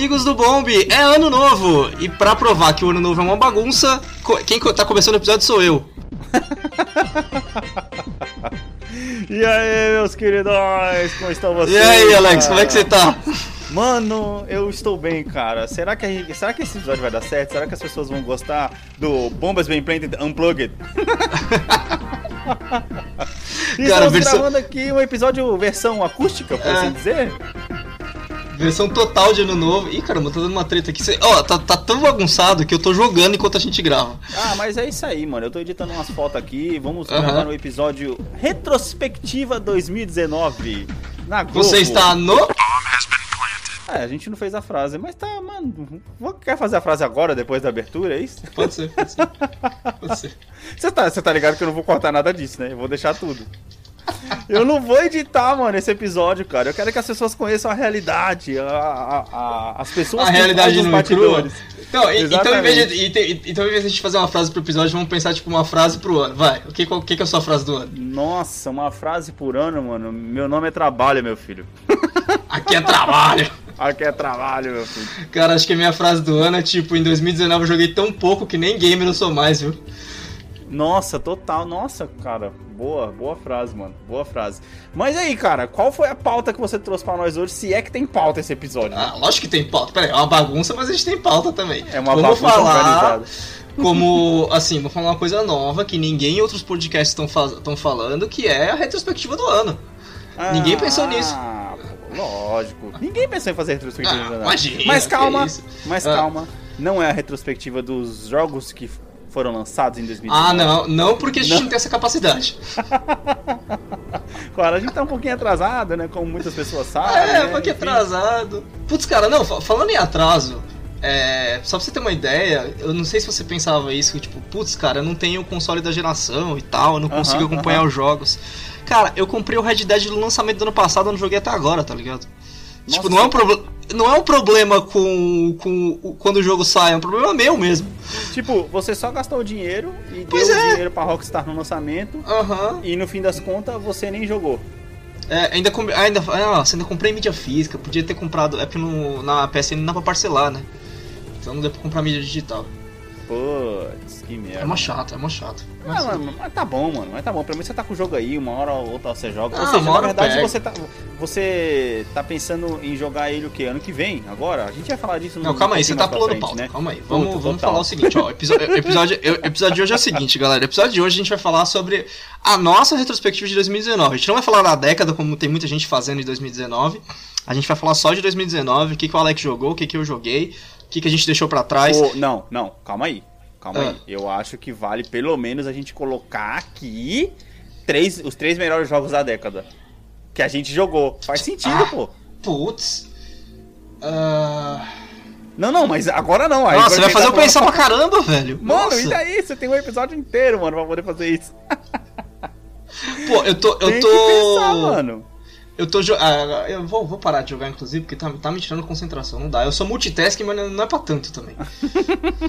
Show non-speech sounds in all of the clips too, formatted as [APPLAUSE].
amigos do Bomb, é ano novo! E pra provar que o ano novo é uma bagunça, quem tá começando o episódio sou eu. [LAUGHS] e aí, meus queridos, como estão vocês? E aí, Alex, como é que você tá? Mano, eu estou bem, cara. Será que, gente, será que esse episódio vai dar certo? Será que as pessoas vão gostar do Bombas Bem Planted Unplugged? [LAUGHS] [LAUGHS] Estamos cara, versão... gravando aqui um episódio versão acústica, por é. assim dizer. Versão total de ano novo. Ih, caramba, tá dando uma treta aqui. Ó, oh, tá, tá tão bagunçado que eu tô jogando enquanto a gente grava. Ah, mas é isso aí, mano. Eu tô editando umas fotos aqui. Vamos uhum. gravar no episódio Retrospectiva 2019. Na Globo. Você está no. É, a gente não fez a frase, mas tá, mano. Quer fazer a frase agora, depois da abertura, é isso? Pode ser, pode ser. Pode ser. [LAUGHS] Você tá, você tá ligado que eu não vou cortar nada disso, né? Eu vou deixar tudo. Eu não vou editar, mano, esse episódio, cara. Eu quero que as pessoas conheçam a realidade, a, a, a as pessoas a realidade no batidores. Então, então em, vez de, então, em vez de a gente fazer uma frase pro episódio, vamos pensar, tipo, uma frase pro ano. Vai, o que, que, que é a sua frase do ano? Nossa, uma frase por ano, mano. Meu nome é trabalho, meu filho. [LAUGHS] Aqui é trabalho. Aqui é trabalho, meu filho. Cara, acho que a minha frase do ano é tipo, em 2019 eu joguei tão pouco que nem gamer eu sou mais, viu? Nossa, total. Nossa, cara. Boa, boa frase, mano. Boa frase. Mas aí, cara, qual foi a pauta que você trouxe para nós hoje? Se é que tem pauta esse episódio. Né? Ah, lógico que tem pauta. Peraí, é uma bagunça, mas a gente tem pauta também. É uma Vamos bagunça falar... organizada. Como, [LAUGHS] assim, vou falar uma coisa nova que ninguém em outros podcasts estão falando, que é a retrospectiva do ano. Ah, ninguém pensou nisso. Lógico. Ninguém pensou em fazer retrospectiva. Ah, imagina, mas calma, mas ah. calma. Não é a retrospectiva dos jogos que foram lançados em 2019. Ah, não. Não porque a gente não, não tem essa capacidade. [LAUGHS] claro, a gente tá um pouquinho atrasado, né? Como muitas pessoas sabem. É, né? um pouquinho atrasado. Putz, cara, não, falando em atraso, é, só pra você ter uma ideia, eu não sei se você pensava isso, tipo, putz, cara, eu não tenho o console da geração e tal, eu não consigo uh -huh, acompanhar uh -huh. os jogos. Cara, eu comprei o Red Dead no lançamento do ano passado, eu não joguei até agora, tá ligado? Nossa, tipo, não é um problema não é um problema com, com quando o jogo sai, é um problema meu mesmo. Tipo, você só gastou dinheiro e pois deu é. o dinheiro pra Rockstar no lançamento. Uhum. E no fim das contas você nem jogou. É, ainda, ainda, ah, ainda comprei mídia física, podia ter comprado. É porque no, na PSN não dá pra parcelar, né? Então não deu pra comprar mídia digital. Putz, que merda. É uma chata, é uma chata. Mas, ah, mano, mas tá bom, mano. Mas tá bom. Pelo menos você tá com o jogo aí, uma hora ou outra você joga. Ah, ou seja, na verdade, você tá, você tá pensando em jogar ele o quê? Ano que vem? Agora? A gente vai falar disso no Não, calma aí, você tá pulando pauta. Né? Calma aí. Vamos, Puta, vamos falar o seguinte, ó. [LAUGHS] Episódio, episódio, episódio de hoje é o seguinte, galera. Episódio de hoje a gente vai falar sobre a nossa retrospectiva de 2019. A gente não vai falar da década, como tem muita gente fazendo em 2019. A gente vai falar só de 2019, o que, que o Alex jogou, o que, que eu joguei, que, que a gente deixou para trás? Oh, não, não, calma aí. Calma ah. aí. Eu acho que vale pelo menos a gente colocar aqui três, os três melhores jogos da década. Que a gente jogou. Faz sentido, ah, pô. Putz. Uh... Não, não, mas agora não. Aí Nossa, você vai fazer eu pensar pra caramba, velho. Mano, Nossa. e daí? Você tem um episódio inteiro, mano, pra poder fazer isso. Pô, eu tô. Eu tem tô. Que pensar, mano. Eu tô ah, Eu vou, vou parar de jogar, inclusive, porque tá, tá me tirando concentração. Não dá. Eu sou multitasking, mas não é pra tanto também.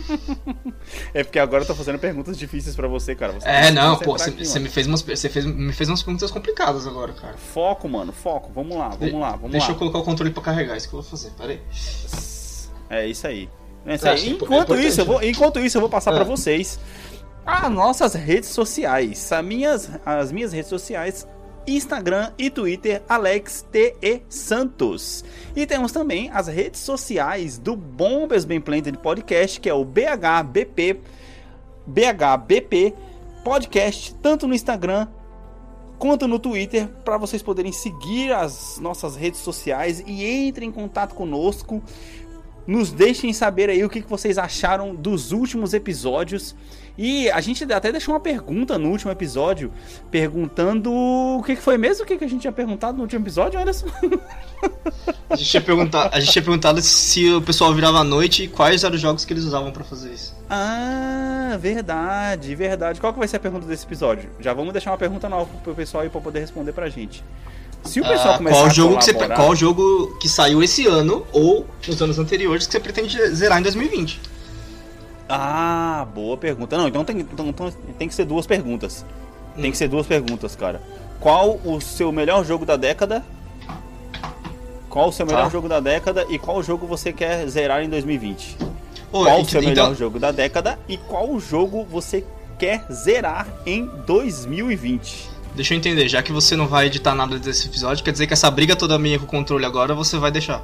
[LAUGHS] é porque agora eu tô fazendo perguntas difíceis pra você, cara. Você é, não, pô, você me fez umas. Você fez, me fez umas perguntas complicadas agora, cara. Foco, mano, foco. Vamos lá, vamos de, lá, vamos Deixa lá. eu colocar o controle pra carregar, isso que eu vou fazer, peraí. É isso aí. É isso aí. Enquanto, é isso, eu vou, enquanto isso, eu vou passar é. pra vocês as nossas redes sociais. As minhas, as minhas redes sociais Instagram e Twitter Alex TE Santos. E temos também as redes sociais do Bombas Bem Planted Podcast, que é o BHBP BHBP Podcast, tanto no Instagram quanto no Twitter, para vocês poderem seguir as nossas redes sociais e entrem em contato conosco. Nos deixem saber aí o que vocês acharam dos últimos episódios e a gente até deixou uma pergunta no último episódio, perguntando o que, foi mesmo o que, a gente tinha perguntado no último episódio, Anderson? A gente tinha perguntado, a gente tinha perguntado se o pessoal virava à noite e quais eram os jogos que eles usavam para fazer isso. Ah, verdade, verdade. Qual que vai ser a pergunta desse episódio? Já vamos deixar uma pergunta nova pro pessoal aí pra poder responder pra gente. Se o pessoal ah, começar qual jogo a colaborar... que você, Qual jogo que saiu esse ano ou nos anos anteriores que você pretende zerar em 2020? Ah, boa pergunta. Não, então tem, então, então tem que ser duas perguntas. Hum. Tem que ser duas perguntas, cara. Qual o seu melhor jogo da década? Qual o seu melhor tá. jogo da década e qual jogo você quer zerar em 2020? Oi, qual o seu então... melhor jogo da década e qual jogo você quer zerar em 2020? Deixa eu entender, já que você não vai editar nada desse episódio, quer dizer que essa briga toda minha com o controle agora você vai deixar.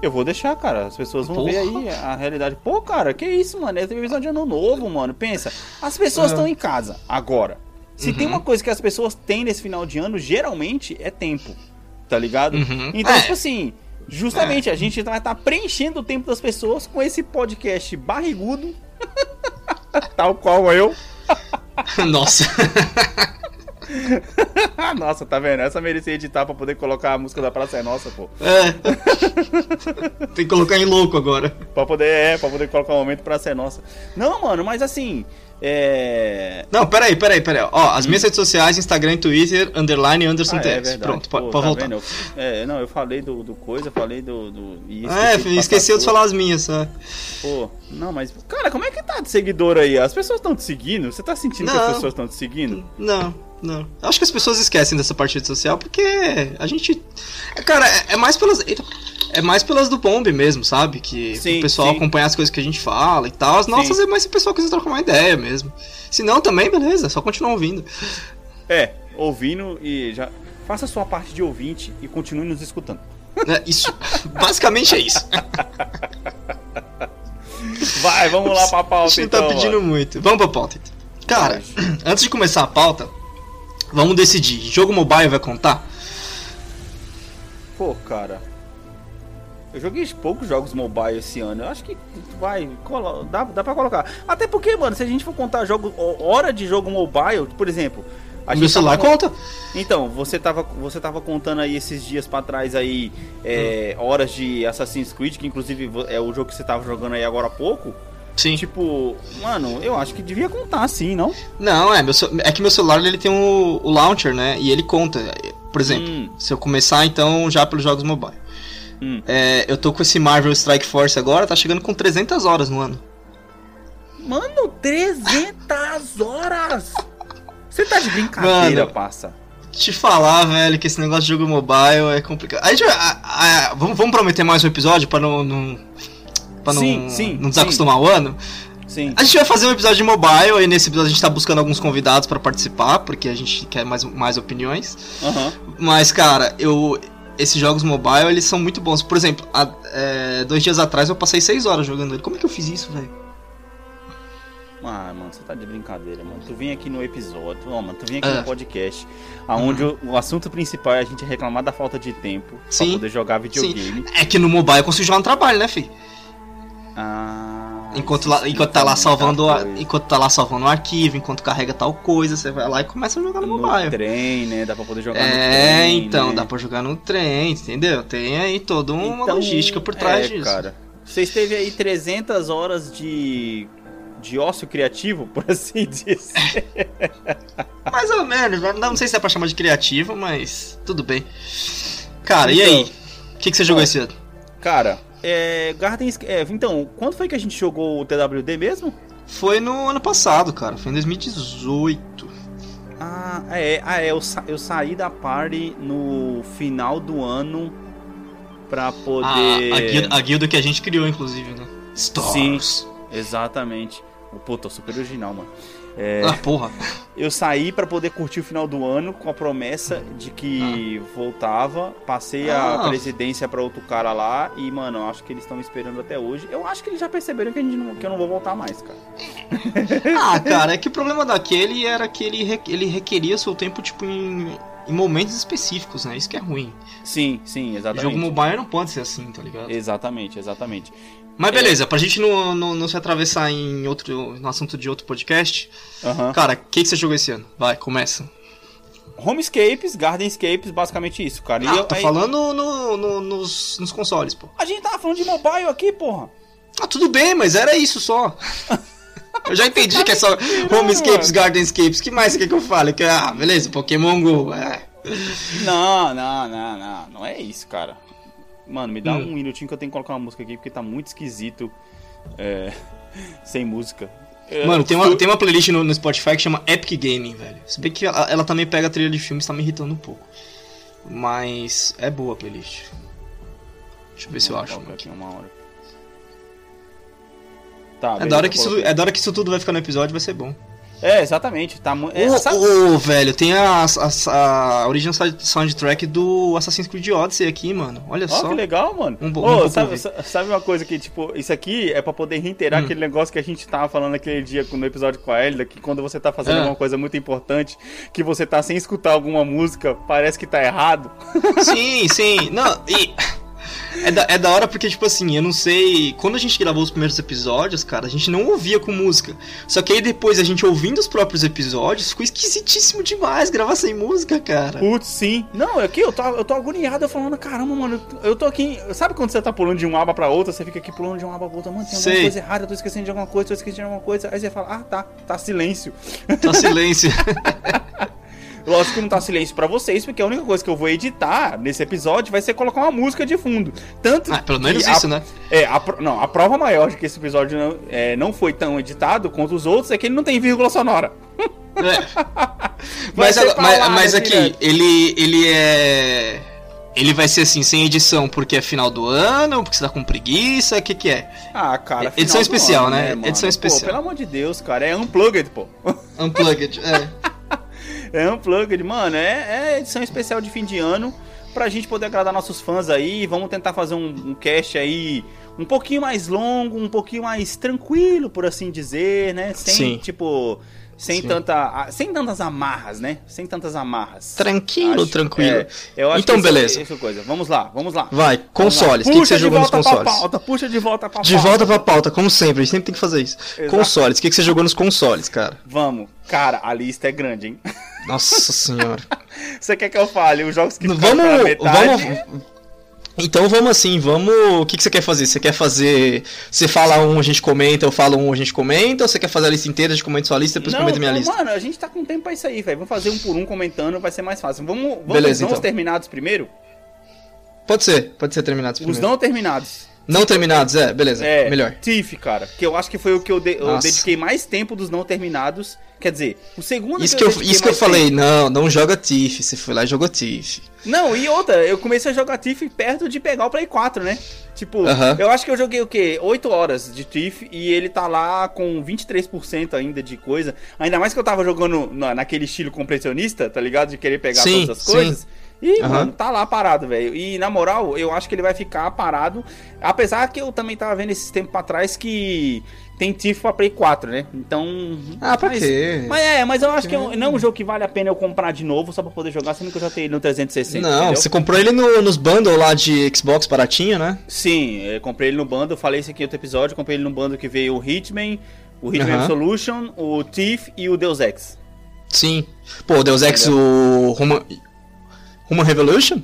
Eu vou deixar, cara. As pessoas vão Porra. ver aí a realidade. Pô, cara, que isso, mano? É televisão de ano novo, mano. Pensa, as pessoas estão é. em casa agora. Se uhum. tem uma coisa que as pessoas têm nesse final de ano, geralmente é tempo. Tá ligado? Uhum. Então, é. tipo assim, justamente é. a gente vai estar tá preenchendo o tempo das pessoas com esse podcast barrigudo. [LAUGHS] tal qual eu. [LAUGHS] Nossa. [LAUGHS] [LAUGHS] nossa, tá vendo? Essa merecia editar pra poder colocar a música da Praça é Nossa, pô. É. [LAUGHS] Tem que colocar em louco agora. pra poder, é, pra poder colocar o um momento Praça é Nossa. Não, mano, mas assim. É... Não, peraí, peraí, peraí. Ó, as hum. minhas redes sociais, Instagram e Twitter, underline Anderson ah, é, Pronto, pode tá voltar. Eu, é, não, eu falei do, do coisa, falei do. do é, esqueceu de falar as minhas, sabe? Pô, não, mas. Cara, como é que tá de seguidor aí? As pessoas estão te seguindo? Você tá sentindo não, que as pessoas estão te seguindo? Não. Não. Acho que as pessoas esquecem dessa parte de social porque a gente. Cara, é, é mais pelas. Eita, é mais pelas do Bomb mesmo, sabe? Que sim, o pessoal sim. acompanha as coisas que a gente fala e tal. As nossas sim. é mais se o pessoal quiser trocar uma ideia mesmo. Se não, também, beleza, é só continuar ouvindo. É, ouvindo e já. Faça a sua parte de ouvinte e continue nos escutando. É, isso. [LAUGHS] Basicamente é isso. Vai, vamos lá pra pauta. A gente então, tá pedindo mano. muito. Vamos pra pauta então. Cara, [CLEARS THROAT] antes de começar a pauta, Vamos decidir. Jogo mobile vai contar? Pô, cara. Eu joguei poucos jogos mobile esse ano. Eu acho que vai. Dá, dá pra colocar. Até porque, mano, se a gente for contar jogo, hora de jogo mobile, por exemplo. A Meu celular tava... conta. Então, você tava, você tava contando aí esses dias para trás aí é, hum. horas de Assassin's Creed, que inclusive é o jogo que você tava jogando aí agora há pouco. Sim. Tipo, mano, eu acho que devia contar sim, não? Não, é, meu, é que meu celular ele tem o, o launcher, né? E ele conta. Por exemplo, hum. se eu começar então já pelos jogos mobile. Hum. É, eu tô com esse Marvel Strike Force agora, tá chegando com 300 horas no ano. Mano, 300 horas! Você tá de brincadeira, Mano, passa. Te falar, velho, que esse negócio de jogo mobile é complicado. A gente, a, a, vamos, vamos prometer mais um episódio pra não, não pra não, sim, sim, não desacostumar sim. o ano. Sim. A gente vai fazer um episódio de mobile e nesse episódio a gente tá buscando alguns convidados para participar, porque a gente quer mais, mais opiniões. Uhum. Mas, cara, eu. Esses jogos mobile, eles são muito bons. Por exemplo, há, é, dois dias atrás eu passei seis horas jogando ele. Como é que eu fiz isso, velho? Ah, mano, você tá de brincadeira, mano. Tu vem aqui no episódio, ó, mano, tu vem aqui no é. podcast, aonde uhum. o, o, assunto principal é a gente reclamar da falta de tempo Sim. pra poder jogar videogame. Sim. É que no mobile eu consigo jogar no trabalho, né, filho? Ah, enquanto, lá, enquanto tá lá salvando enquanto tá lá salvando o arquivo, enquanto carrega tal coisa, você vai lá e começa a jogar no, no mobile. trem, né? Dá pra poder jogar é, no trem. É, então, né? dá pra jogar no trem, entendeu? Tem aí toda uma então, logística por trás é, disso. cara. Você esteve aí 300 horas de de ócio criativo, por [LAUGHS] assim dizer. Mais ou menos, não sei se é pra chamar de criativo, mas tudo bem. Cara, então, e aí? O que, que você jogou esse ano? Cara, é, Gardens. É, então, quando foi que a gente jogou o TWD mesmo? Foi no ano passado, cara. Foi em 2018. Ah, é. Ah, é eu, sa eu saí da party no final do ano pra poder. A, a, guilda, a guilda que a gente criou, inclusive, né? Stars. Sim, exatamente. Pô, tô super original, mano. É, ah, porra. Eu saí para poder curtir o final do ano com a promessa de que ah. voltava. Passei ah. a presidência para outro cara lá e, mano, acho que eles estão esperando até hoje. Eu acho que eles já perceberam que, a gente não, que eu não vou voltar mais, cara. [LAUGHS] ah, cara, é que o problema daquele era que ele, ele requeria seu tempo, tipo, em, em momentos específicos, né? Isso que é ruim. Sim, sim, exatamente. O jogo mobile não pode ser assim, tá ligado? Exatamente, exatamente. Mas beleza, é... pra gente não, não, não, se atravessar em outro no assunto de outro podcast, uhum. cara, o que, que você jogou esse ano? Vai, começa. Homescapes, Gardenscapes, basicamente isso, cara. Ah, e eu, tô aí... falando no, no, nos, nos consoles, pô. A gente tava falando de mobile aqui, porra. Ah, tudo bem, mas era isso só. [LAUGHS] eu já entendi que é só Homescapes, Gardenscapes. que mais você quer que eu fale? Que, ah, beleza, Pokémon GO. É. Não, não, não, não. Não é isso, cara. Mano, me dá hum. um minutinho que eu tenho que colocar uma música aqui, porque tá muito esquisito é, [LAUGHS] sem música. É, Mano, tem uma, tem uma playlist no, no, Spotify que chama Epic Gaming, velho. Se bem que ela, ela também pega a trilha de filmes, tá me irritando um pouco. Mas é boa a playlist. Deixa eu ver se eu acho. Aqui uma hora. Tá, é, da hora que isso, é da hora que isso tudo vai ficar no episódio, vai ser bom. É, exatamente. Tá, é, ô, velho, tem a, a, a original soundtrack do Assassin's Creed Odyssey aqui, mano. Olha oh, só. que legal, mano. Um, um ô, sabe, sabe, uma coisa que, tipo, isso aqui é pra poder reiterar hum. aquele negócio que a gente tava falando aquele dia no episódio com a Elida, que quando você tá fazendo é. alguma coisa muito importante, que você tá sem escutar alguma música, parece que tá errado. Sim, sim. Não, e... É da, é da hora porque, tipo assim, eu não sei. Quando a gente gravou os primeiros episódios, cara, a gente não ouvia com música. Só que aí depois a gente ouvindo os próprios episódios, ficou esquisitíssimo demais gravar sem música, cara. Putz, sim. Não, aqui eu tô, eu tô agoniado falando, caramba, mano, eu tô aqui. Sabe quando você tá pulando de uma aba pra outra, você fica aqui pulando de uma aba pra outra, mano, tem alguma sei. coisa errada, eu tô esquecendo de alguma coisa, tô esquecendo de alguma coisa. Aí você fala, ah, tá, tá silêncio. Tá silêncio. [LAUGHS] Lógico que não tá silêncio para vocês, porque a única coisa que eu vou editar nesse episódio vai ser colocar uma música de fundo. Tanto ah, pelo menos isso, a, né? É, a, não, a prova maior de que esse episódio não, é, não foi tão editado quanto os outros é que ele não tem vírgula sonora. É. [LAUGHS] mas, mas, mas aqui, ele, ele é. Ele vai ser assim, sem edição, porque é final do ano, porque você tá com preguiça, o que que é? Ah, cara, Edição especial, ano, né? né edição especial. Pô, pelo amor de Deus, cara, é unplugged, pô. Unplugged, é. [LAUGHS] é Unplugged, mano. É, é edição especial de fim de ano pra gente poder agradar nossos fãs aí. Vamos tentar fazer um, um cast aí um pouquinho mais longo, um pouquinho mais tranquilo, por assim dizer, né? Sem, Sim. tipo, sem tanta sem tantas amarras, né? Sem tantas amarras. Tranquilo, Acho, tranquilo. É, então, beleza. Isso, coisa. Vamos lá, vamos lá. Vai, consoles. O que, que você jogou nos consoles? Pauta, puxa de volta pra pauta. De volta pra pauta, como sempre. A gente sempre tem que fazer isso. Exato. Consoles. O que, que você jogou nos consoles, cara? Vamos. Cara, a lista é grande, hein? Nossa [LAUGHS] senhora. Você quer que eu fale os jogos que vamos, vamos então vamos assim, vamos. O que, que você quer fazer? Você quer fazer. Você fala um, a gente comenta, eu falo um, a gente comenta, ou você quer fazer a lista inteira, a gente comenta sua lista, depois não, comenta minha lista? Mano, a gente tá com tempo pra isso aí, velho. Vamos fazer um por um comentando, vai ser mais fácil. Vamos, vamos Beleza, os não então. terminados primeiro? Pode ser, pode ser terminados primeiro. Os não terminados. Não terminados, é, beleza. É, melhor. Tiff, cara. Que eu acho que foi o que eu, de, eu dediquei mais tempo dos não terminados. Quer dizer, o segundo Isso que eu, isso que eu falei, tempo. não, não joga Tiff. Você foi lá e jogou Tiff. Não, e outra, eu comecei a jogar Tiff perto de pegar o Play 4, né? Tipo, uh -huh. eu acho que eu joguei o quê? 8 horas de Tiff e ele tá lá com 23% ainda de coisa. Ainda mais que eu tava jogando na, naquele estilo compressionista, tá ligado? De querer pegar sim, todas as coisas. Sim. E, uhum. mano, tá lá parado, velho. E na moral, eu acho que ele vai ficar parado. Apesar que eu também tava vendo esses tempos pra trás que tem Tiff pra Play 4, né? Então. Ah, pra mas, quê? Mas é, mas eu acho que não é um jogo que vale a pena eu comprar de novo só pra poder jogar, sendo que eu já tenho ele no 360. Não, entendeu? você comprou ele no, nos bundles lá de Xbox baratinho, né? Sim, eu comprei ele no bundle, falei isso aqui em outro episódio, comprei ele no bundle que veio o Hitman, o Hitman uhum. Solution, o Thief e o Deus Ex. Sim. Pô, o Deus Ex, o Human, Human Revolution?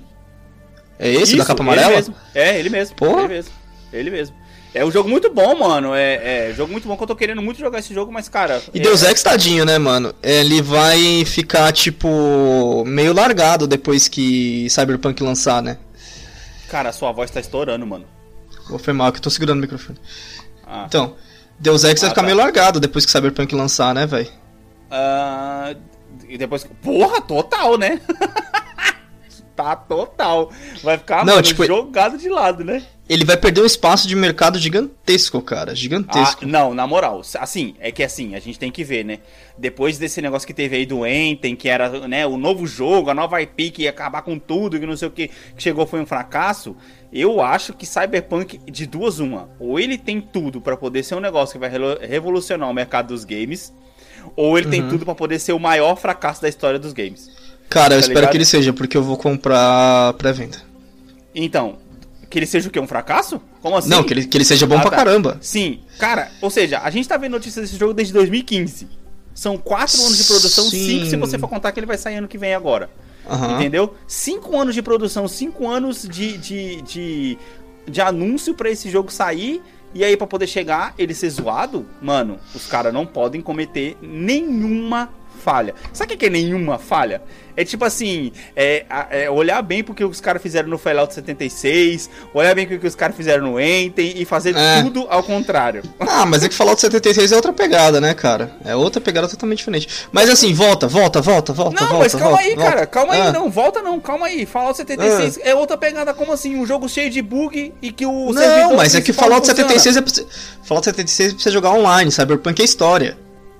É esse Isso, da capa amarela? Ele mesmo. É, ele mesmo. Porra. Ele mesmo. Ele mesmo. É um jogo muito bom, mano. É, é jogo muito bom que eu tô querendo muito jogar esse jogo, mas, cara. E é... Deus Ex tadinho, né, mano? Ele vai ficar, tipo, meio largado depois que Cyberpunk lançar, né? Cara, a sua voz tá estourando, mano. Vou foi mal que eu tô segurando o microfone. Ah. Então, Deus Ex ah, vai ficar tá. meio largado depois que Cyberpunk lançar, né, velho? Uh, e depois. Porra, total, né? [LAUGHS] tá total. Vai ficar não, mano, tipo, jogado de lado, né? Ele vai perder um espaço de mercado gigantesco, cara. Gigantesco. Ah, não, na moral. Assim, é que assim, a gente tem que ver, né? Depois desse negócio que teve aí do Enten, que era né, o novo jogo, a nova IP que ia acabar com tudo, que não sei o que, que chegou foi um fracasso. Eu acho que Cyberpunk, de duas uma, ou ele tem tudo para poder ser um negócio que vai revolucionar o mercado dos games, ou ele uhum. tem tudo para poder ser o maior fracasso da história dos games. Cara, eu tá espero ligado? que ele seja, porque eu vou comprar pré-venda. Então, que ele seja o quê? Um fracasso? Como assim? Não, que ele, que ele seja bom ah, pra tá. caramba. Sim, cara, ou seja, a gente tá vendo notícias desse jogo desde 2015. São quatro anos de produção, cinco se você for contar que ele vai sair ano que vem agora. Uhum. Entendeu? Cinco anos de produção, cinco anos de, de, de, de anúncio para esse jogo sair. E aí, para poder chegar, ele ser zoado, mano, os caras não podem cometer nenhuma falha. Sabe o que é nenhuma falha? É tipo assim, é, é olhar bem porque os caras fizeram no Fallout 76, olhar bem porque os caras fizeram no Enten e fazer é. tudo ao contrário. [LAUGHS] Ah, mas é que Fallout 76 é outra pegada, né, cara? É outra pegada totalmente diferente. Mas assim, volta, volta, volta, volta, não, volta. Mas calma volta, aí, volta. cara, calma ah. aí, não, volta não, calma aí. Fallout 76 ah. é outra pegada, como assim? Um jogo cheio de bug e que o Não, mas é que Fallout 76 é Fallout 76 precisa jogar online, Cyberpunk é história.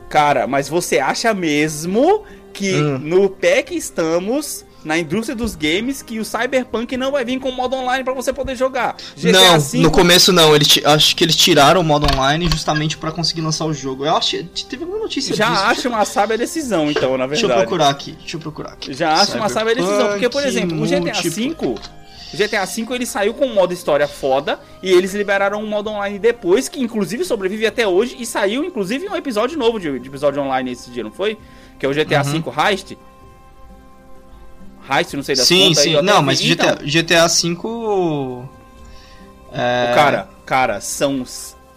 Cara, mas você acha mesmo que hum. no pé que estamos na indústria dos games que o Cyberpunk não vai vir com modo online para você poder jogar. GTA não, 5... no começo não. Ele acho que eles tiraram o modo online justamente para conseguir lançar o jogo. Eu acho teve alguma notícia Já disso. acho uma sábia decisão, então, na verdade. Deixa eu procurar aqui. Deixa eu procurar aqui. Já acho uma sábia decisão, porque por exemplo, o GTA V o GTA V ele saiu com um modo história foda e eles liberaram um modo online depois, que inclusive sobrevive até hoje e saiu inclusive um episódio novo de, de episódio online esse dia, não foi? Que é o GTA uhum. V Heist. Heist, não sei da Sim, sim. Não, mas GTA, GTA V. É... Cara, cara, são.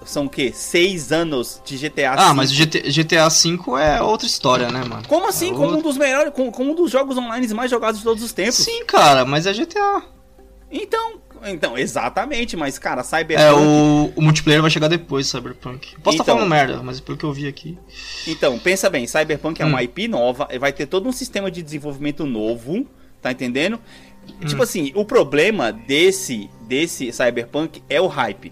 São o quê? Seis anos de GTA V. Ah, mas o GTA, GTA V é outra história, né, mano? Como assim? É como outro... um dos melhores. Como, como um dos jogos online mais jogados de todos os tempos. Sim, cara, mas é GTA. Então, então, exatamente, mas cara, Cyberpunk. É, o, o multiplayer vai chegar depois, Cyberpunk. Posso estar tá falando merda, mas pelo que eu vi aqui. Então, pensa bem, Cyberpunk é hum. uma IP nova, vai ter todo um sistema de desenvolvimento novo, tá entendendo? Hum. Tipo assim, o problema desse desse Cyberpunk é o hype.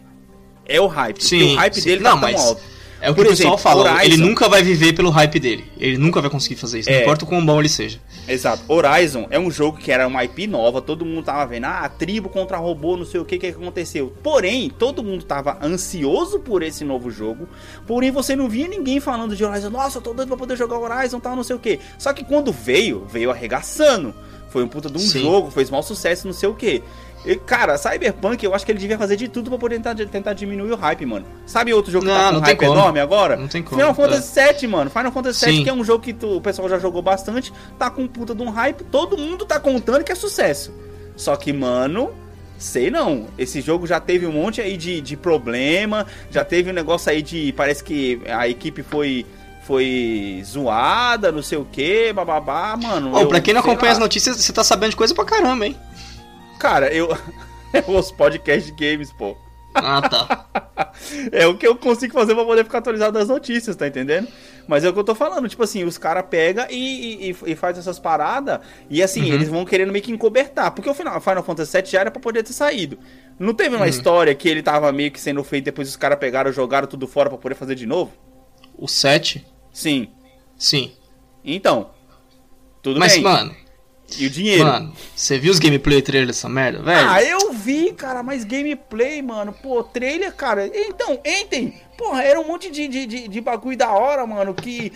É o hype. Sim, o hype sim. dele tá Não, tão mas... alto. É o que Por o pessoal exemplo, fala, Horizon... ele nunca vai viver pelo hype dele. Ele nunca vai conseguir fazer isso, é. não importa o quão bom ele seja. Exato. Horizon é um jogo que era uma IP nova, todo mundo tava vendo, ah, tribo contra robô, não sei o que que aconteceu. Porém, todo mundo tava ansioso por esse novo jogo, porém você não via ninguém falando de Horizon, nossa, eu tô doido pra poder jogar Horizon, tal, não sei o que. Só que quando veio, veio arregaçando. Foi um puta de um Sim. jogo, fez mau sucesso, não sei o que. E, cara, Cyberpunk, eu acho que ele devia fazer de tudo pra poder tentar, tentar diminuir o hype, mano. Sabe outro jogo que não, tá com um hype como. enorme agora? Não tem como. Final Fantasy é. VII, mano. Final Fantasy VII, que é um jogo que tu, o pessoal já jogou bastante, tá com puta de um hype, todo mundo tá contando que é sucesso. Só que, mano, Sei não. Esse jogo já teve um monte aí de, de problema. Já teve um negócio aí de. Parece que a equipe foi. Foi zoada, não sei o que, bababá, mano. Ô, eu, pra quem não acompanha lá. as notícias, você tá sabendo de coisa pra caramba, hein? Cara, eu. [LAUGHS] Os podcasts de games, pô. Ah, tá. [LAUGHS] é o que eu consigo fazer pra poder ficar atualizado das notícias, tá entendendo? Mas é o que eu tô falando, tipo assim, os caras pegam e, e, e faz essas paradas e assim, uhum. eles vão querendo meio que encobertar. Porque o Final, Final Fantasy VII já era pra poder ter saído. Não teve uma uhum. história que ele tava meio que sendo feito depois os caras pegaram jogaram tudo fora pra poder fazer de novo? O 7? Sim. Sim. Então, tudo Mas, bem. Mas, mano, e o dinheiro. Mano, você viu os gameplay trailer dessa merda, velho? Ah, eu vi, cara, mas gameplay, mano. Pô, trailer, cara. Então, Enten, porra, era um monte de, de, de, de bagulho da hora, mano, que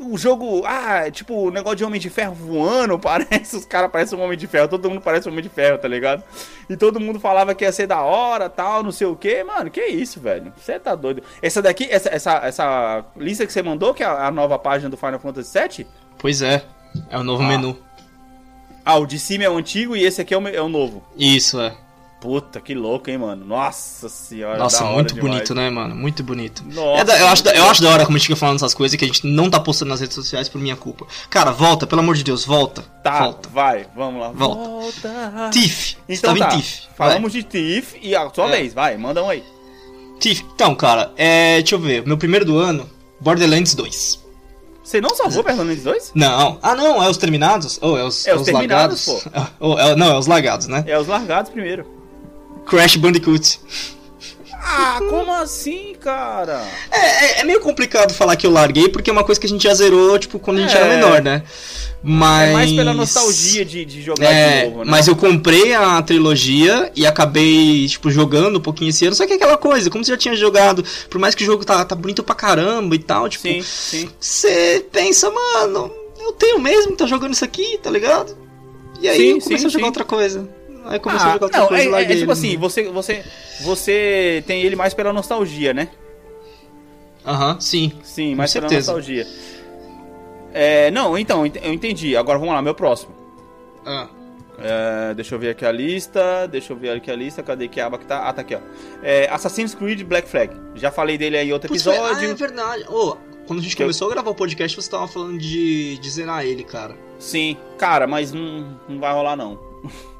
o jogo, ah, tipo, o negócio de Homem de Ferro voando, [LAUGHS] parece, os caras parecem um Homem de Ferro, todo mundo parece um Homem de Ferro, tá ligado? E todo mundo falava que ia ser da hora, tal, não sei o que, mano, que isso, velho, você tá doido. Essa daqui, essa, essa, essa lista que você mandou, que é a nova página do Final Fantasy VII? Pois é, é o novo ah. menu. Ah, o de cima é o antigo e esse aqui é o, é o novo. Isso, é. Puta, que louco, hein, mano? Nossa senhora. Nossa, muito demais. bonito, né, mano? Muito bonito. Nossa, é da, eu, acho da, eu acho da hora como a gente fica falando essas coisas que a gente não tá postando nas redes sociais por minha culpa. Cara, volta, pelo amor de Deus, volta. Tá, volta. vai, vamos lá. Volta. volta. Tiff. Então tá, Tiff. Falamos vai. de Tiff e a sua é. vez, vai, manda um aí. Tiff, então, cara, é, deixa eu ver. Meu primeiro do ano, Borderlands 2. Você não salvou Borderlands 2? Não. Ah, não, é os terminados? Ou oh, é os, é os, é os terminados, lagados? pô. [LAUGHS] Oh, é, não, é os lagados, né? É os largados primeiro. Crash Bandicoot. Ah, como assim, cara? É, é, é, meio complicado falar que eu larguei, porque é uma coisa que a gente já zerou, tipo, quando a gente era é. menor, né? Mas... É mais pela nostalgia de, de jogar é, de novo, né? Mas eu comprei a trilogia e acabei, tipo, jogando um pouquinho esse ano. Só que é aquela coisa, como você já tinha jogado, por mais que o jogo tá, tá bonito pra caramba e tal, tipo... Sim, sim. Você pensa, mano, eu tenho mesmo que tá jogando isso aqui, tá ligado? E aí sim, eu comecei sim, a jogar sim. outra coisa. Aí começou ah, a jogar outra não, coisa é, é, é tipo assim, você, você, você tem ele mais pela nostalgia, né? Aham, uhum, sim. Sim, mais pela nostalgia. É, não, então, eu entendi. Agora vamos lá, meu próximo. Ah. É, deixa eu ver aqui a lista. Deixa eu ver aqui a lista. Cadê que aba que tá? Ah, tá aqui, ó. É, Assassin's Creed Black Flag. Já falei dele aí em outro episódio. Ah, é verdade. Oh, quando a gente que começou eu... a gravar o podcast, você tava falando de, de zerar ele, cara. Sim, cara, mas não, não vai rolar não. [LAUGHS]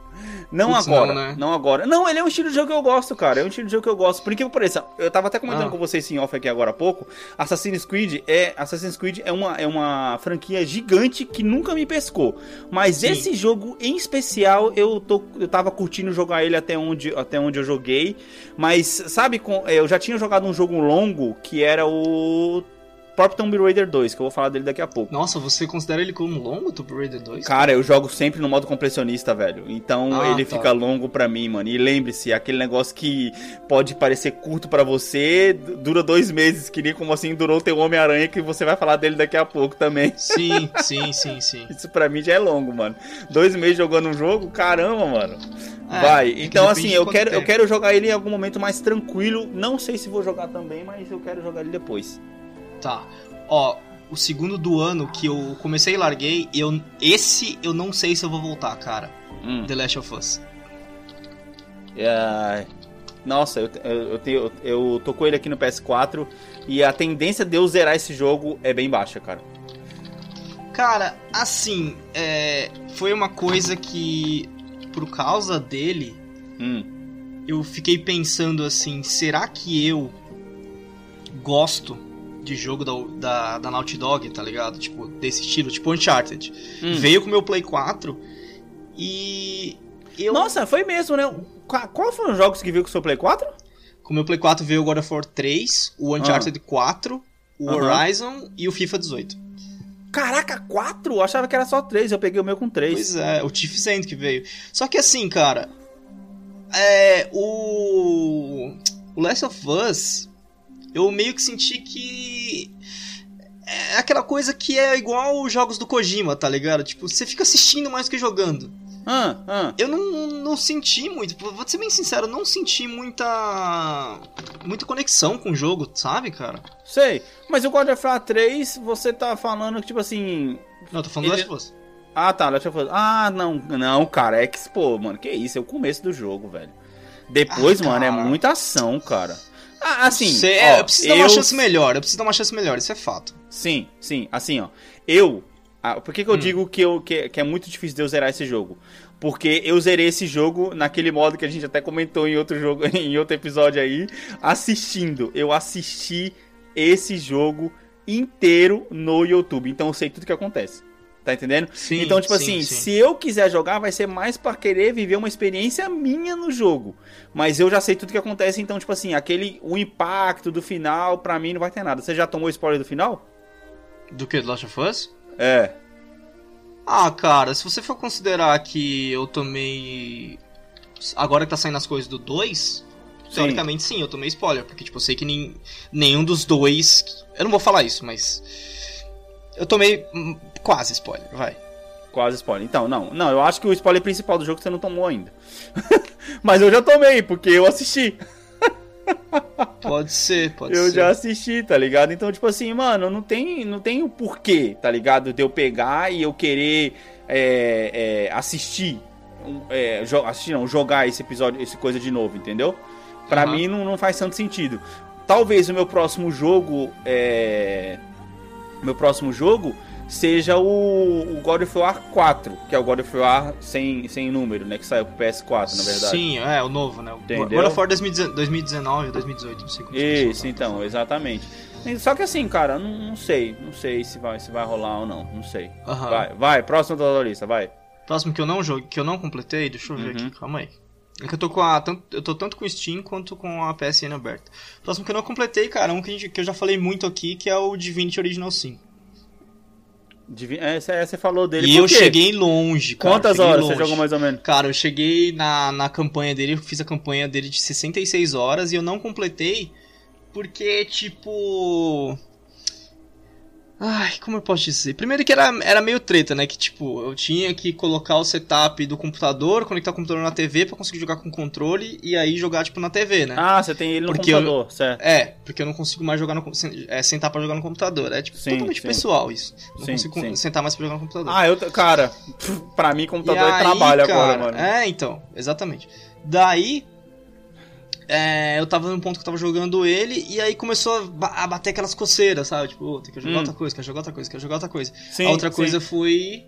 Não Puts, agora, não, né? não, agora. Não, ele é um estilo de jogo que eu gosto, cara. É um estilo de jogo que eu gosto. Por que pareça, eu tava até comentando ah. com vocês em off aqui agora há pouco. Assassin's Creed é Assassin's Creed é uma, é uma franquia gigante que nunca me pescou. Mas Sim. esse jogo em especial, eu tô eu tava curtindo jogar ele até onde, até onde eu joguei. Mas sabe, eu já tinha jogado um jogo longo que era o próprio Tomb Raider 2, que eu vou falar dele daqui a pouco. Nossa, você considera ele como longo, Tomb Raider 2? Cara, eu jogo sempre no modo compressionista, velho. Então ah, ele tá. fica longo pra mim, mano. E lembre-se, aquele negócio que pode parecer curto para você, dura dois meses, que nem como assim durou o teu Homem-Aranha, que você vai falar dele daqui a pouco também. Sim, [LAUGHS] sim, sim, sim. Isso pra mim já é longo, mano. Dois meses jogando um jogo, caramba, mano. É, vai. É então, assim, eu quero, eu quero jogar ele em algum momento mais tranquilo. Não sei se vou jogar também, mas eu quero jogar ele depois. Tá. Ó, o segundo do ano que eu comecei e larguei, eu, esse eu não sei se eu vou voltar, cara. Hum. The Last of Us. É, nossa, eu, eu, eu, eu tô com ele aqui no PS4 e a tendência de eu zerar esse jogo é bem baixa, cara. Cara, assim, é, foi uma coisa que, por causa dele, hum. eu fiquei pensando assim: será que eu gosto de jogo da, da, da Naughty Dog, tá ligado? Tipo, desse estilo, tipo Uncharted. Hum. Veio com o meu Play 4 e. Eu... Nossa, foi mesmo, né? Qual foram os jogos que veio com o seu Play 4? Com o meu Play 4 veio o God of War 3, o Uncharted ah. 4, o Horizon e o FIFA 18. Caraca, 4? Eu achava que era só 3, eu peguei o meu com 3. Pois é, o Tiff End que veio. Só que assim, cara. É. O. O Last of Us eu meio que senti que é aquela coisa que é igual os jogos do Kojima, tá ligado? Tipo, você fica assistindo mais que jogando. Ah, ah. Eu não, não senti muito, vou ser bem sincero, eu não senti muita muita conexão com o jogo, sabe, cara? Sei, mas o God of War 3, você tá falando que, tipo assim... Não, tô falando ele... do Last. Ah, tá, Last of Us. Ah, não, não, cara, é que, pô, mano, que isso, é o começo do jogo, velho. Depois, ah, mano, é muita ação, cara. Ah, assim. Cê, é, ó, eu preciso eu... dar uma chance melhor. Eu preciso dar uma chance melhor, isso é fato. Sim, sim. Assim, ó. Eu. Ah, por que, que eu hum. digo que, eu, que, que é muito difícil de eu zerar esse jogo? Porque eu zerei esse jogo naquele modo que a gente até comentou em outro jogo, [LAUGHS] em outro episódio aí, assistindo. Eu assisti esse jogo inteiro no YouTube. Então eu sei tudo que acontece. Tá entendendo? Sim, então, tipo sim, assim, sim. se eu quiser jogar, vai ser mais para querer viver uma experiência minha no jogo. Mas eu já sei tudo que acontece, então, tipo assim, aquele o impacto do final, pra mim, não vai ter nada. Você já tomou spoiler do final? Do que? Do Last of Us? É. Ah, cara, se você for considerar que eu tomei. Agora que tá saindo as coisas do 2, teoricamente sim, eu tomei spoiler, porque, tipo, eu sei que nem... nenhum dos dois. Eu não vou falar isso, mas. Eu tomei Quase spoiler, vai. Quase spoiler. Então, não, não, eu acho que o spoiler principal do jogo você não tomou ainda. [LAUGHS] Mas eu já tomei, porque eu assisti. [LAUGHS] Pode ser, pode eu ser. Eu já assisti, tá ligado? Então, tipo assim, mano, não tem, não tem o porquê, tá ligado? De eu pegar e eu querer é, é, assistir. É, assistir não, jogar esse episódio, esse coisa de novo, entendeu? Pra uhum. mim não, não faz tanto sentido. Talvez o meu próximo jogo. É, meu próximo jogo seja o, o God of War 4, que é o God of War sem, sem número, né? Que saiu pro PS4, na verdade. Sim, é, o novo, né? Entendeu? God of War 2019, 2018, não sei como Isso, então, exatamente. Só que assim, cara, não, não, sei, não sei se vai, se vai rolar ou não, não sei. Uhum. Vai, vai, próximo da lista, vai. Próximo que eu não joguei, que eu não completei, deixa eu ver uhum. aqui, calma aí. É que eu tô com a. Eu tô tanto com o Steam quanto com a PSN aberta. Próximo que eu não completei, cara, um que, gente, que eu já falei muito aqui, que é o Divinity Original 5. É, você falou dele. E eu cheguei longe, cara. Quantas horas longe. você jogou mais ou menos? Cara, eu cheguei na, na campanha dele, eu fiz a campanha dele de 66 horas e eu não completei porque, tipo. Ai, como eu posso dizer? Primeiro que era, era meio treta, né? Que tipo, eu tinha que colocar o setup do computador, conectar o computador na TV para conseguir jogar com controle e aí jogar, tipo, na TV, né? Ah, você tem ele no porque computador, eu, certo. É, porque eu não consigo mais jogar no é, sentar para jogar no computador. É tipo sim, totalmente sim. pessoal isso. Não sim, consigo sentar mais pra jogar no computador. Ah, eu. Cara, [LAUGHS] pra mim, computador é trabalho cara, agora, mano. É, então, exatamente. Daí. É, eu tava num ponto que eu tava jogando ele, e aí começou a, bater aquelas coceiras, sabe? Tipo, oh, tem que jogar hum. outra coisa, quer jogar outra coisa, quer jogar outra coisa. Sim, a outra sim. coisa foi.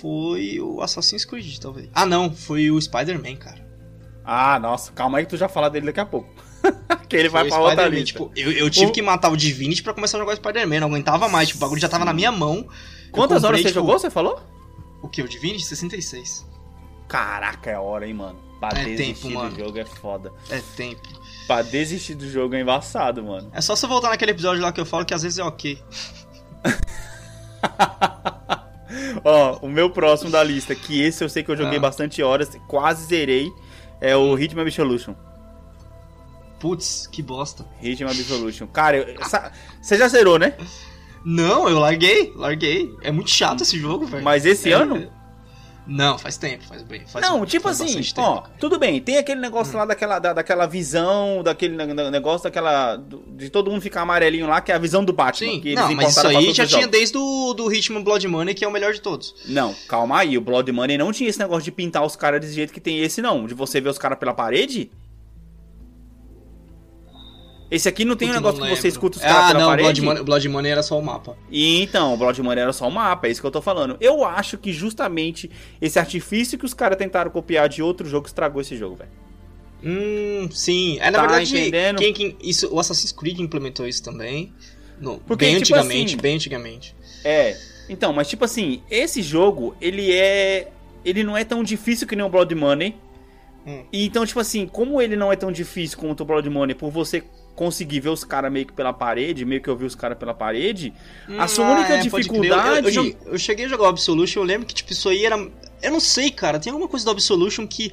Foi o Assassin's Creed, talvez. Ah, não, foi o Spider-Man, cara. Ah, nossa, calma aí que tu já fala dele daqui a pouco. [LAUGHS] que ele vai pra outra lista. Tipo, eu, eu tive o... que matar o Divinity pra começar a jogar o Spider-Man, não aguentava mais, tipo, o bagulho já tava na minha mão. Quantas comprei, horas você tipo... jogou, você falou? O que, o Divinity? 66. Caraca, é hora, hein, mano. Pra é desistir tempo, mano. do jogo é foda. É tempo. Pra desistir do jogo é embaçado, mano. É só você voltar naquele episódio lá que eu falo que às vezes é ok. [LAUGHS] Ó, o meu próximo da lista, que esse eu sei que eu joguei ah. bastante horas, quase zerei, é o Hitman Absolution. Putz, que bosta. Hitman Absolution. Cara, você já zerou, né? Não, eu larguei, larguei. É muito chato esse jogo, velho. Mas esse é, ano? Não, faz tempo, faz bem. Faz não, tipo faz assim, ó, tudo bem, tem aquele negócio hum. lá daquela, da, daquela visão, daquele negócio daquela. de todo mundo ficar amarelinho lá, que é a visão do Batman. Sim, que não, mas isso aí já tinha desde o do ritmo Blood Money, que é o melhor de todos. Não, calma aí, o Blood Money não tinha esse negócio de pintar os caras desse jeito que tem esse, não. De você ver os caras pela parede. Esse aqui não tem um negócio que você escuta os caras ah, pela não, parede? Ah, não, o Blood Money era só o mapa. E então, o Blood Money era só o mapa, é isso que eu tô falando. Eu acho que justamente esse artifício que os caras tentaram copiar de outro jogo estragou esse jogo, velho. Hum, sim. É, na tá verdade, entendendo? Quem, quem, isso, o Assassin's Creed implementou isso também. No, Porque, bem tipo antigamente, assim, bem antigamente. É. Então, mas tipo assim, esse jogo, ele é. Ele não é tão difícil que nem o Blood Money. Hum. Então, tipo assim, como ele não é tão difícil quanto o Blood Money, por você conseguir ver os caras meio que pela parede, meio que ouvir os caras pela parede, hum, a sua ah, única é, dificuldade. Eu, eu, eu, cheguei a jogar o Absolution, eu lembro que, tipo, isso aí era. Eu não sei, cara, tem alguma coisa do Absolution que.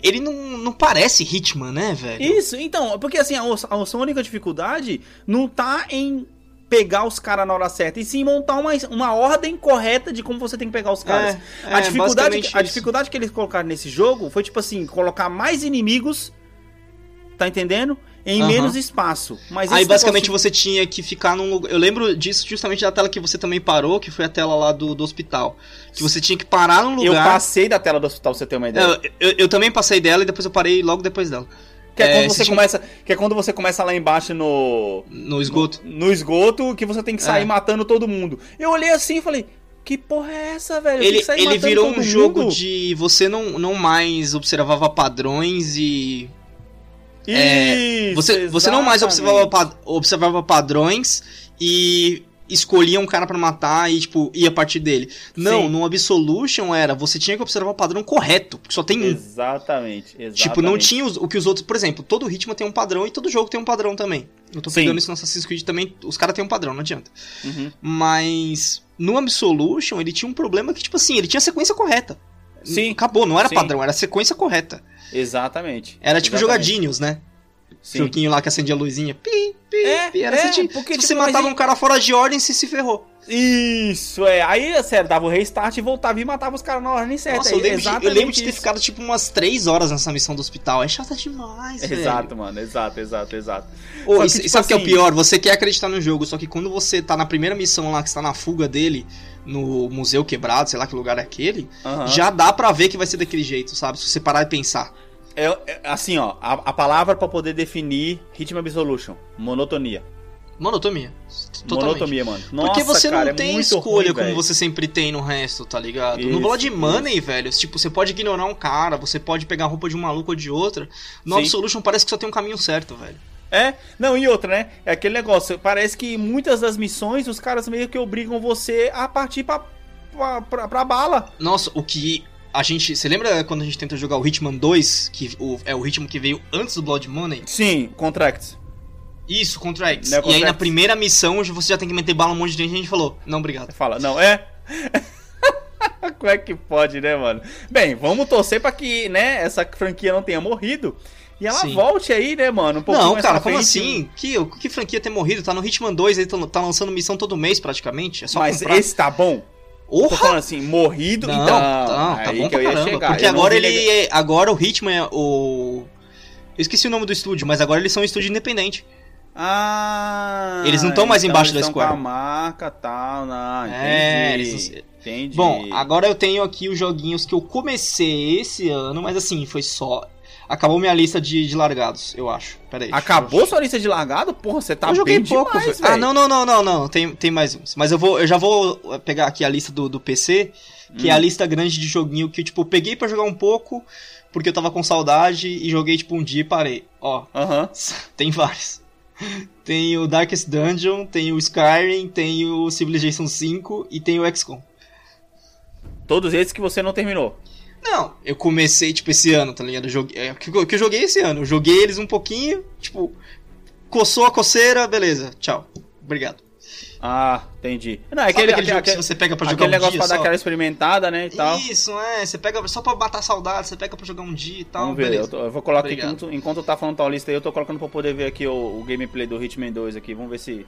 Ele não, não parece Hitman, né, velho? Isso, então, porque assim, a, a sua única dificuldade não tá em pegar os caras na hora certa, e sim montar uma, uma ordem correta de como você tem que pegar os caras. É, a, é, dificuldade, a dificuldade que eles colocaram nesse jogo foi, tipo assim, colocar mais inimigos, tá entendendo? em uhum. menos espaço. Mas Aí basicamente negócio... você tinha que ficar num lugar. Eu lembro disso justamente da tela que você também parou, que foi a tela lá do, do hospital. Que você tinha que parar num lugar. Eu passei da tela do hospital, pra você ter uma ideia. Eu, eu, eu também passei dela e depois eu parei logo depois dela. Que é, é quando você, tinha... começa, que é quando você começa lá embaixo no. No esgoto. No, no esgoto, que você tem que sair é. matando todo mundo. Eu olhei assim e falei. Que porra é essa, velho? Ele, ele virou um mundo. jogo de você não, não mais observava padrões e é, você, você não mais observava, observava padrões e escolhia um cara para matar e, tipo, ia a partir dele. Não, Sim. no Absolution era, você tinha que observar o padrão correto, porque só tem um. Exatamente, exatamente. Tipo, não tinha os, o que os outros, por exemplo, todo ritmo tem um padrão e todo jogo tem um padrão também. Eu tô pegando Sim. isso no Assassin's Creed também, os caras têm um padrão, não adianta. Uhum. Mas no Absolution ele tinha um problema que, tipo assim, ele tinha a sequência correta. Sim. Acabou, não era Sim. padrão, era a sequência correta. Exatamente. Era tipo Exatamente. jogadinhos, né? Sim. Joguinho lá que acendia a luzinha. Pi, pi, é, pi. Era é, assim, porque, se tipo, você matava um cara fora de ordem, você se ferrou. Isso, é. Aí, sério, dava o restart e voltava e matava os caras na ordem certa. Nossa, eu lembro, de, eu lembro de ter ficado tipo umas 3 horas nessa missão do hospital. É chata demais, velho. Exato, mano. Exato, exato, exato. Ô, e, tipo, sabe o assim... que é o assim pior? Você quer acreditar no jogo, só que quando você tá na primeira missão lá, que está na fuga dele, no museu quebrado, sei lá que lugar é aquele, já dá pra ver que vai ser daquele jeito, sabe? Se você parar e pensar. É, é assim, ó, a, a palavra para poder definir Rhythm Absolution, monotonia. Monotonia. Totalmente. Monotonia, mano. Nossa, Porque você cara, não é tem escolha ruim, como você sempre tem no resto, tá ligado? Isso, no Blood Money, isso. velho, tipo, você pode ignorar um cara, você pode pegar a roupa de um maluco ou de outra. No Sim. Absolution parece que só tem um caminho certo, velho. É, não, e outra, né? É aquele negócio, parece que muitas das missões os caras meio que obrigam você a partir pra, pra, pra, pra bala. Nossa, o que a gente. Você lembra quando a gente tenta jogar o Hitman 2, que o, é o ritmo que veio antes do Blood Money? Sim, Contracts. Isso, Contracts. É e aí na primeira missão você já tem que meter bala um monte de gente e a gente falou, não, obrigado. Fala, não, é. [LAUGHS] Como é que pode, né, mano? Bem, vamos torcer para que, né, essa franquia não tenha morrido. E ela Sim. volte aí, né, mano? Um não, cara, como assim? Que, que franquia ter morrido? Tá no Hitman 2, ele tá, tá lançando missão todo mês praticamente. É só Mas comprar. esse tá bom? Orra? Tô falando assim, morrido, não, então. Não, tá bom pra caramba. Chegar. Porque agora ele. É, agora o Hitman é o. Eu esqueci o nome do estúdio, mas agora eles são um estúdio independente. Ah. Eles não estão mais então embaixo da Square. Com a marca tal, não. É, eles não... entendi. Bom, agora eu tenho aqui os joguinhos que eu comecei esse ano, mas assim, foi só. Acabou minha lista de, de largados, eu acho. Pera aí. Acabou sua lista de largado? Porra, você tá eu joguei bem pouco, demais, Ah, não, não, não, não, não. Tem, tem mais uns. Mas eu vou, eu já vou pegar aqui a lista do, do PC, que hum. é a hum. lista grande de joguinho que, tipo, eu peguei para jogar um pouco, porque eu tava com saudade e joguei, tipo, um dia e parei. Ó, uh [LAUGHS] -huh. tem vários. Tem o Darkest Dungeon, tem o Skyrim, tem o Civilization 5 e tem o XCOM. Todos esses que você não terminou? Não, eu comecei, tipo, esse ano, tá ligado? Eu joguei, é, que, que eu joguei esse ano. Eu joguei eles um pouquinho, tipo, coçou a coceira, beleza, tchau. Obrigado. Ah, entendi. Não, é aquele, aquele, jogo que você pega pra jogar aquele um negócio pra só? dar aquela experimentada, né, e tal. Isso, é. Você pega só pra matar saudade, você pega pra jogar um dia e tal. Vamos ver, eu, tô, eu, vou colocar aqui, enquanto, enquanto tá falando tua lista aí, eu tô colocando pra poder ver aqui o, o gameplay do Hitman 2 aqui. Vamos ver se...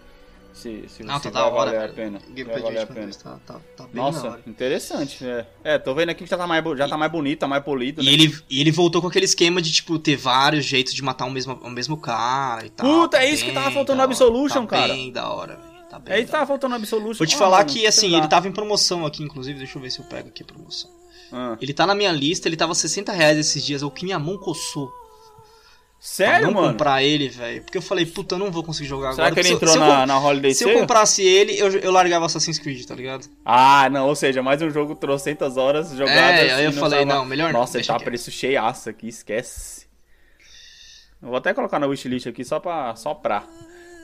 Se, se, não, tá vai hora, valer a pena. Gameplay valer a pena. Tá, tá, tá bem Nossa, interessante. É. é, tô vendo aqui que já tá mais, já tá mais bonito, tá mais polido. E, né? ele, e ele voltou com aquele esquema de, tipo, ter vários jeitos de matar o mesmo, o mesmo cara e tal. Puta, é isso que tava faltando no Absolution, tá cara. bem da hora, velho. Tá bem. É isso que tava faltando no Absolution. Vou te falar que, assim, ele tava em promoção aqui, inclusive. Deixa eu ver se eu pego aqui a promoção. Ah. Ele tá na minha lista, ele tava 60 reais esses dias. O que minha mão coçou. Sério, não mano? comprar ele, velho. Porque eu falei, puta, eu não vou conseguir jogar Será agora. Será que ele entrou se, na, eu, na Holiday Se eu comprasse ele, eu, eu largava Assassin's Creed, tá ligado? Ah, não, ou seja, mais um jogo trocentas horas jogadas. É, aí eu assim, falei, não, melhor não. Nossa, ele tá preço cheiaço aqui, esquece. Eu vou até colocar na wishlist aqui só pra, só pra.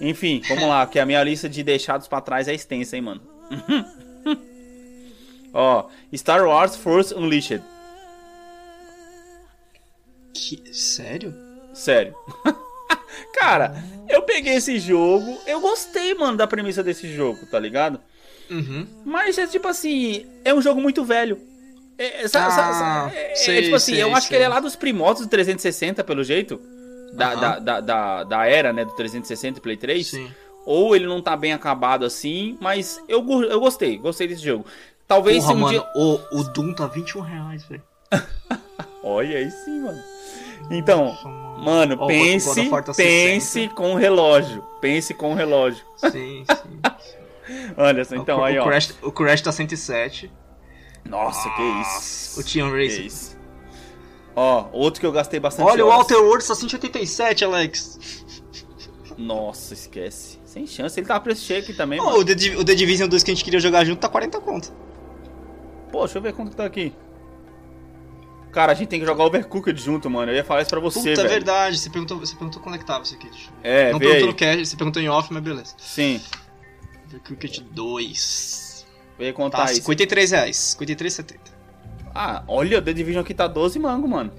Enfim, vamos lá, que a minha lista de deixados pra trás é extensa, hein, mano. [LAUGHS] Ó, Star Wars Force Unleashed. Que... Sério? Sério. [LAUGHS] Cara, eu peguei esse jogo, eu gostei, mano, da premissa desse jogo, tá ligado? Uhum. Mas é tipo assim, é um jogo muito velho. É, é, ah, é, sei, é tipo assim, sei, eu acho sei. que ele é lá dos primórdios do 360, pelo jeito. Da, uhum. da, da, da, da, era, né, do 360 e Play 3. Sim. Ou ele não tá bem acabado assim, mas eu, eu gostei, gostei desse jogo. Talvez Porra, se um mano, dia. O, o Doom tá 21 reais, velho. [LAUGHS] Olha aí sim, mano. Então, Nossa, mano, oh, pense, pense com o relógio. Pense com o relógio. Sim, sim. [LAUGHS] Olha só, então o, aí, o ó. Crash, o Crash tá 107. Nossa, que isso. O Team Racing. Que isso. Ó, outro que eu gastei bastante Olha, horas. o Outer Worlds tá 187, Alex. Nossa, esquece. Sem chance. Ele tá preço cheio aqui também, oh, mano. O The, o The Division 2 que a gente queria jogar junto tá 40 conto. Pô, deixa eu ver quanto que tá aqui. Cara, a gente tem que jogar Overcooked junto, mano. Eu ia falar isso pra você, Puta, velho. é verdade. Você perguntou, você perguntou quando é que tava isso aqui. É, Não perguntou aí. no cast, você perguntou em off, mas beleza. Sim. Overcooked 2. Vê quanto tá Tá, isso. 53 reais. 53,70. Ah, olha, o The Division aqui tá 12 mango, mano.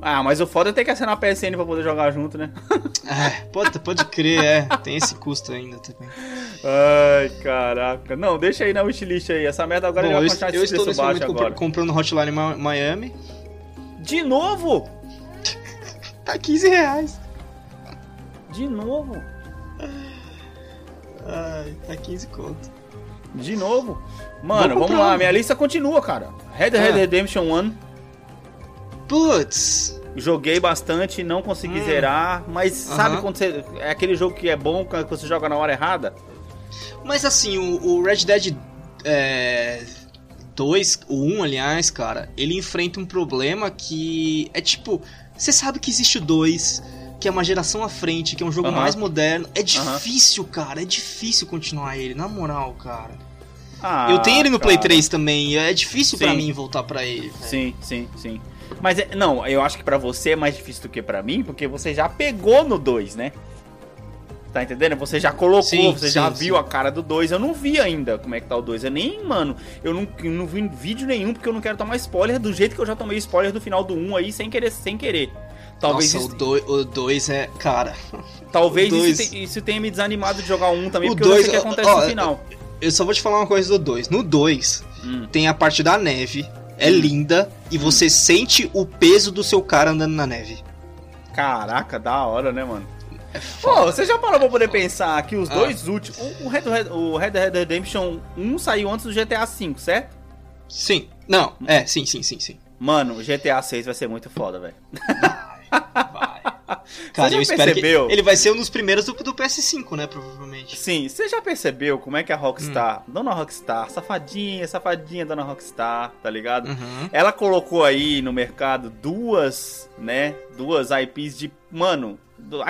Ah, mas o foda é ter que assinar a PSN pra poder jogar junto, né? [LAUGHS] É, pode, pode crer, é. Tem esse custo ainda também. Ai, caraca. Não, deixa aí na wishlist aí. Essa merda agora Bom, já vai eu, continuar eu estou nesse momento agora. compra- comprando Hotline Miami. De novo? [LAUGHS] Tá 15 reais. De novo? Ai, tá 15 conto. De novo? Mano, vamos lá. Minha lista continua, cara. Red Dead Ah. Redemption 1. Putz. Joguei bastante, não consegui Hum. zerar, mas Aham. sabe quando você. É aquele jogo que é bom quando você joga na hora errada? Mas assim, o, o Red Dead é, 2, o 1, aliás, cara, ele enfrenta um problema que é tipo. Você sabe que existe o 2, que é uma geração à frente, que é um jogo Aham. mais moderno. É difícil, cara, é difícil continuar ele, na moral, cara. Ah, eu tenho ele no Play cara. 3 também, é difícil pra Sim. mim voltar pra ele. Sim, sim, sim. Mas é- não, eu acho que pra você é mais difícil do que pra mim, porque você já pegou no 2, né? Tá entendendo? Você já colocou, Sim, você sim, já sim. viu a cara do 2. Eu não vi ainda como é que tá o 2. Eu nem, mano, eu não, eu não vi vídeo nenhum porque eu não quero tomar spoiler do jeito que eu já tomei spoiler do final do 1 aí sem querer, sem querer. Talvez Nossa, isso, o 2 é. Cara. [LAUGHS] talvez isso, dois- te- isso tenha me desanimado de jogar 1 também, O porque eu não sei o dois, que acontece ó, no final. Eu só vou te falar uma coisa do 2. No 2, Hum. tem a parte da neve, é linda, e você sente o peso do seu cara andando na neve. Caraca, da hora, né, mano? É Pô, você já parou pra poder pensar que os Ah. dois últimos. O, o Red, Red- o Red Dead Redemption 1 saiu antes do GTA V, certo? Sim. Não, é, sim, sim, sim, sim. Mano, o GTA 6 vai ser muito foda, velho. [LAUGHS] [LAUGHS] Cara, eu espero percebeu? ele vai ser um dos primeiros do, do PS5, né, provavelmente. Sim, você já percebeu como é que a Rockstar, hum. Dona Rockstar, safadinha, safadinha Dona Rockstar, tá ligado? Uhum. Ela colocou aí no mercado duas, né, duas IPs de, mano,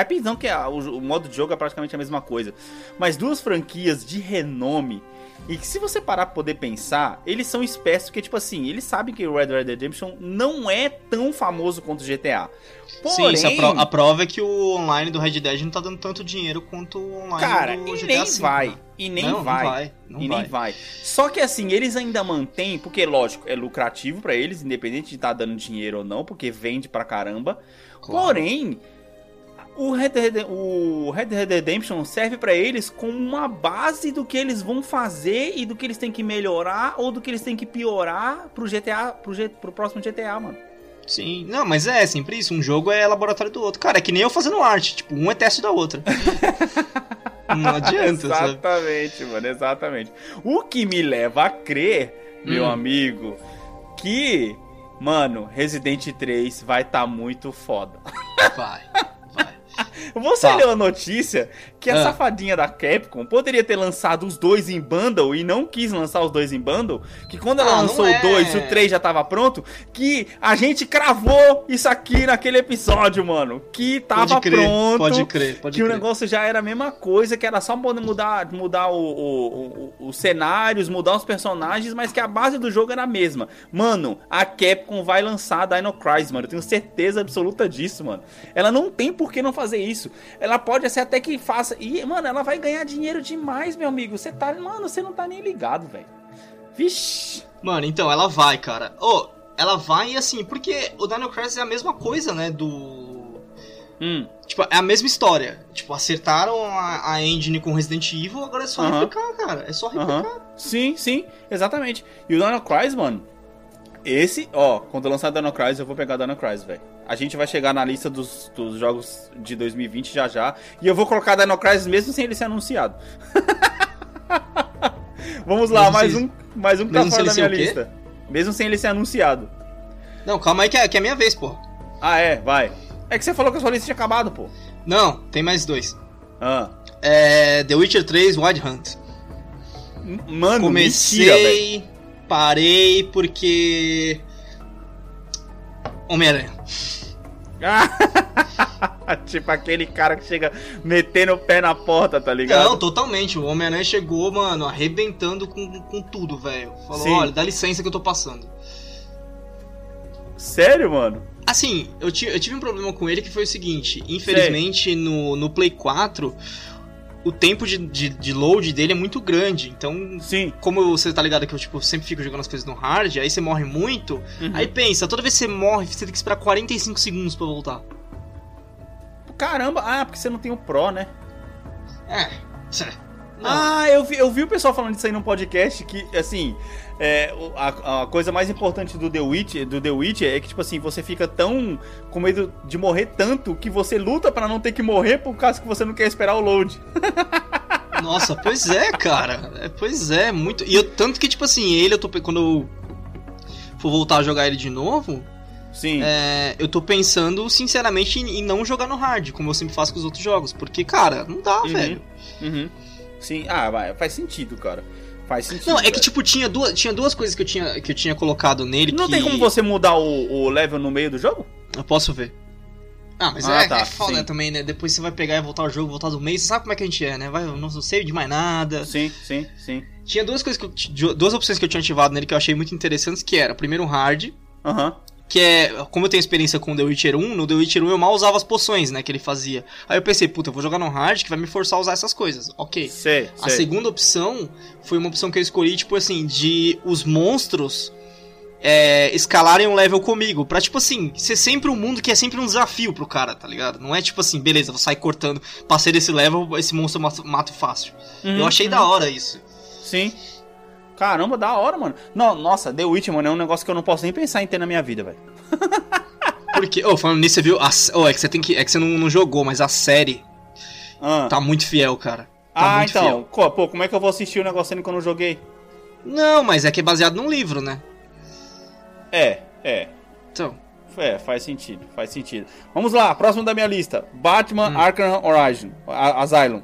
IPs não que é, o, o modo de jogo é praticamente a mesma coisa, mas duas franquias de renome e que se você parar pra poder pensar, eles são espécies que, tipo assim, eles sabem que o Red Dead Redemption não é tão famoso quanto o GTA. Porém, Sim, a, pro, a, prova é que o online do Red Dead não tá dando tanto dinheiro quanto o online cara, do GTA Cara, e nem vai. Né? E nem não, vai. Não vai não e vai. nem vai. Só que assim, eles ainda mantêm, porque lógico, é lucrativo para eles, independente de estar tá dando dinheiro ou não, porque vende pra caramba. Claro. Porém, o Red, Dead, o Red Dead Redemption serve para eles como uma base do que eles vão fazer e do que eles têm que melhorar ou do que eles têm que piorar pro GTA, pro, G, pro próximo GTA, mano. Sim, não, mas é sempre isso. Um jogo é laboratório do outro. Cara, é que nem eu fazendo arte. Tipo, um é teste da outra. [LAUGHS] não adianta, Exatamente, sabe? mano, exatamente. O que me leva a crer, meu hum. amigo, que, mano, Resident 3 vai estar tá muito foda. Vai. [LAUGHS] Você tá. leu a notícia que a ah. safadinha da Capcom poderia ter lançado os dois em bundle e não quis lançar os dois em bundle? Que quando ela ah, lançou é. o 2 e o 3 já tava pronto, que a gente cravou isso aqui naquele episódio, mano. Que tava pode crer, pronto. Pode crer, pode Que crer. o negócio já era a mesma coisa, que era só mudar, mudar o, o, o, os cenários, mudar os personagens, mas que a base do jogo era a mesma. Mano, a Capcom vai lançar Dino Crisis, mano. Eu tenho certeza absoluta disso, mano. Ela não tem por que não fazer isso. Ela pode ser até que faça. E, mano, ela vai ganhar dinheiro demais, meu amigo. Você tá. Mano, você não tá nem ligado, velho. Vixe. Mano, então, ela vai, cara. Oh, ela vai assim, porque o Dino Crisis é a mesma coisa, né? Do. Hum. Tipo, é a mesma história. Tipo, acertaram a, a engine com Resident Evil, agora é só uh -huh. replicar, cara. É só replicar. Uh -huh. Sim, sim, exatamente. E o Dino Crisis, mano, esse, ó, quando lançar Dino Crisis, eu vou pegar Dino Crisis, velho. A gente vai chegar na lista dos, dos jogos de 2020 já já. E eu vou colocar Dino Crisis mesmo sem ele ser anunciado. [LAUGHS] Vamos lá, mais um, mais um que tá fora da minha lista. Mesmo sem ele ser anunciado. Não, calma aí que é, que é minha vez, pô. Ah, é? Vai. É que você falou que a sua lista tinha acabado, pô. Não, tem mais dois. Ah. É, The Witcher 3 Wild Hunt. Mano, Comecei... Mentira, parei porque. Homem-Aranha. [LAUGHS] tipo aquele cara que chega metendo o pé na porta, tá ligado? Não, totalmente. O Homem-Aranha chegou, mano, arrebentando com, com tudo, velho. Falou: Sim. olha, dá licença que eu tô passando. Sério, mano? Assim, eu, eu tive um problema com ele que foi o seguinte: infelizmente no, no Play 4 o tempo de, de, de, load dele é muito grande. Então, Sim. como você tá ligado que eu tipo, sempre fico jogando as coisas no hard, aí você morre muito. Uhum. Aí pensa, toda vez que você morre, você tem que esperar 45 segundos para voltar. Caramba, ah, porque você não tem o Pro, né? É. Não. Ah, eu vi, eu vi o pessoal falando disso aí num podcast que, assim, é, a, a, coisa mais importante do The, Witch, do The Witcher é que, tipo assim, você fica tão com medo de morrer tanto que você luta para não ter que morrer por causa que você não quer esperar o load. [LAUGHS] Nossa, pois é, cara. É, pois é, muito. E eu, tanto que, tipo assim, ele, eu tô. Quando eu for voltar a jogar ele de novo. Sim. É, eu tô pensando, sinceramente, em, em, não jogar no hard, como eu sempre faço com os outros jogos. Porque, cara, não dá, uhum. velho. Uhum. Sim, ah, vai, faz sentido, cara. Faz sentido. Não, é que tipo, tinha duas, tinha duas coisas que eu tinha, que eu tinha colocado nele. Não que... tem como você mudar o, o level no meio do jogo? Eu posso ver. Ah, mas ah, é, tá, é foda sim. também, né? Depois você vai pegar e voltar ao jogo, voltar do mês, você sabe como é que a gente é, né? Vai, eu não sei de mais nada. Sim, sim, sim. Tinha duas coisas que eu, duas opções que eu tinha ativado nele que eu achei muito interessantes, que era, primeiro um hard. Aham. Que é, como eu tenho experiência com The Witcher 1, no The Witcher 1 eu mal usava as poções, né, que ele fazia. Aí eu pensei, puta, eu vou jogar no hard que vai me forçar a usar essas coisas. Ok. Sei, a sei. segunda opção foi uma opção que eu escolhi, tipo assim, de os monstros é, escalarem um level comigo. Pra, tipo assim, ser sempre um mundo que é sempre um desafio pro cara, tá ligado? Não é tipo assim, beleza, vou sair cortando, passei desse level, esse monstro eu mato, mato fácil. Uhum, eu achei uhum. da hora isso. Sim. Caramba, da hora, mano. Não, nossa, The Witch, mano, é um negócio que eu não posso nem pensar em ter na minha vida, velho. [LAUGHS] Porque, ô, oh, falando nisso, você viu. A, oh, é que você tem que. É que você não, não jogou, mas a série ah. tá muito fiel, cara. Tá ah, então. Fiel. Pô, como é que eu vou assistir o negócio sendo que eu não joguei? Não, mas é que é baseado num livro, né? É, é. Então. É, faz sentido, faz sentido. Vamos lá, próximo da minha lista. Batman hum. Arkham Origin, Asylum,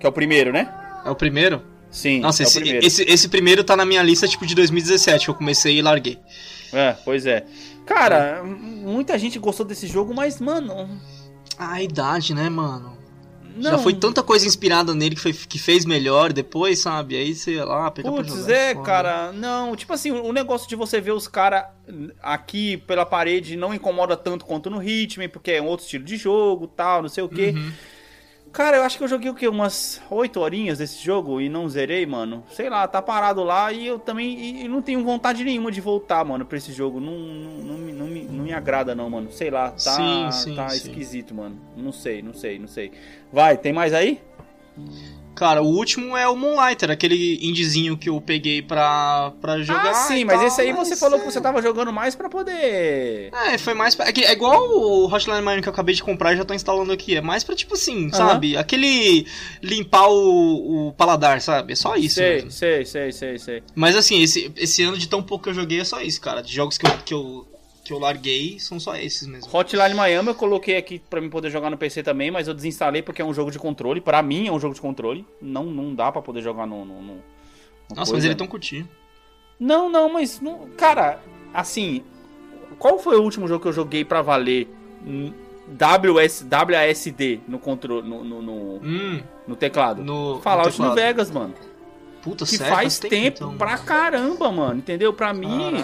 que é o primeiro, né? É o primeiro? Sim, Nossa, é esse, primeiro. Esse, esse primeiro tá na minha lista, tipo, de 2017, que eu comecei e larguei. É, pois é. Cara, é. muita gente gostou desse jogo, mas, mano... A idade, né, mano? Não. Já foi tanta coisa inspirada nele que, foi, que fez melhor depois, sabe? Aí sei lá, pega Putz, pra jogar. é, cara, não, tipo assim, o negócio de você ver os caras aqui pela parede não incomoda tanto quanto no ritmo, porque é um outro estilo de jogo, tal, não sei o quê. Uhum. Cara, eu acho que eu joguei o quê? Umas 8 horinhas desse jogo e não zerei, mano. Sei lá, tá parado lá e eu também e não tenho vontade nenhuma de voltar, mano, pra esse jogo. Não, não, não, me, não, me, não me agrada, não, mano. Sei lá, tá, sim, sim, tá sim. esquisito, mano. Não sei, não sei, não sei. Vai, tem mais aí? Cara, o último é o Moonlighter, aquele indizinho que eu peguei pra, pra jogar. Ah, sim, mas tal, esse aí você falou é... que você tava jogando mais pra poder. É, foi mais pra. É, é igual o Hotline Miami que eu acabei de comprar e já tô instalando aqui. É mais pra, tipo assim, sabe? Aquele limpar o, o, paladar, sabe? É só isso. Sei, mesmo. sei, sei, sei, sei. Mas assim, esse, esse ano de tão pouco que eu joguei é só isso, cara. De jogos que eu, que eu que eu larguei são só esses mesmo. Hotline Miami eu coloquei aqui para mim poder jogar no PC também, mas eu desinstalei porque é um jogo de controle. Para mim é um jogo de controle. Não, não dá para poder jogar no, no, no Nossa, coisa. mas ele é tão curtinho. Não, não, mas não, cara, assim, qual foi o último jogo que eu joguei para valer WS, WASD no controle no, no, no, hum, no teclado? No, Fallout no teclado. no Vegas, mano. Puta, que sério? faz tempo, tempo então. pra caramba, mano. Entendeu? Pra mim,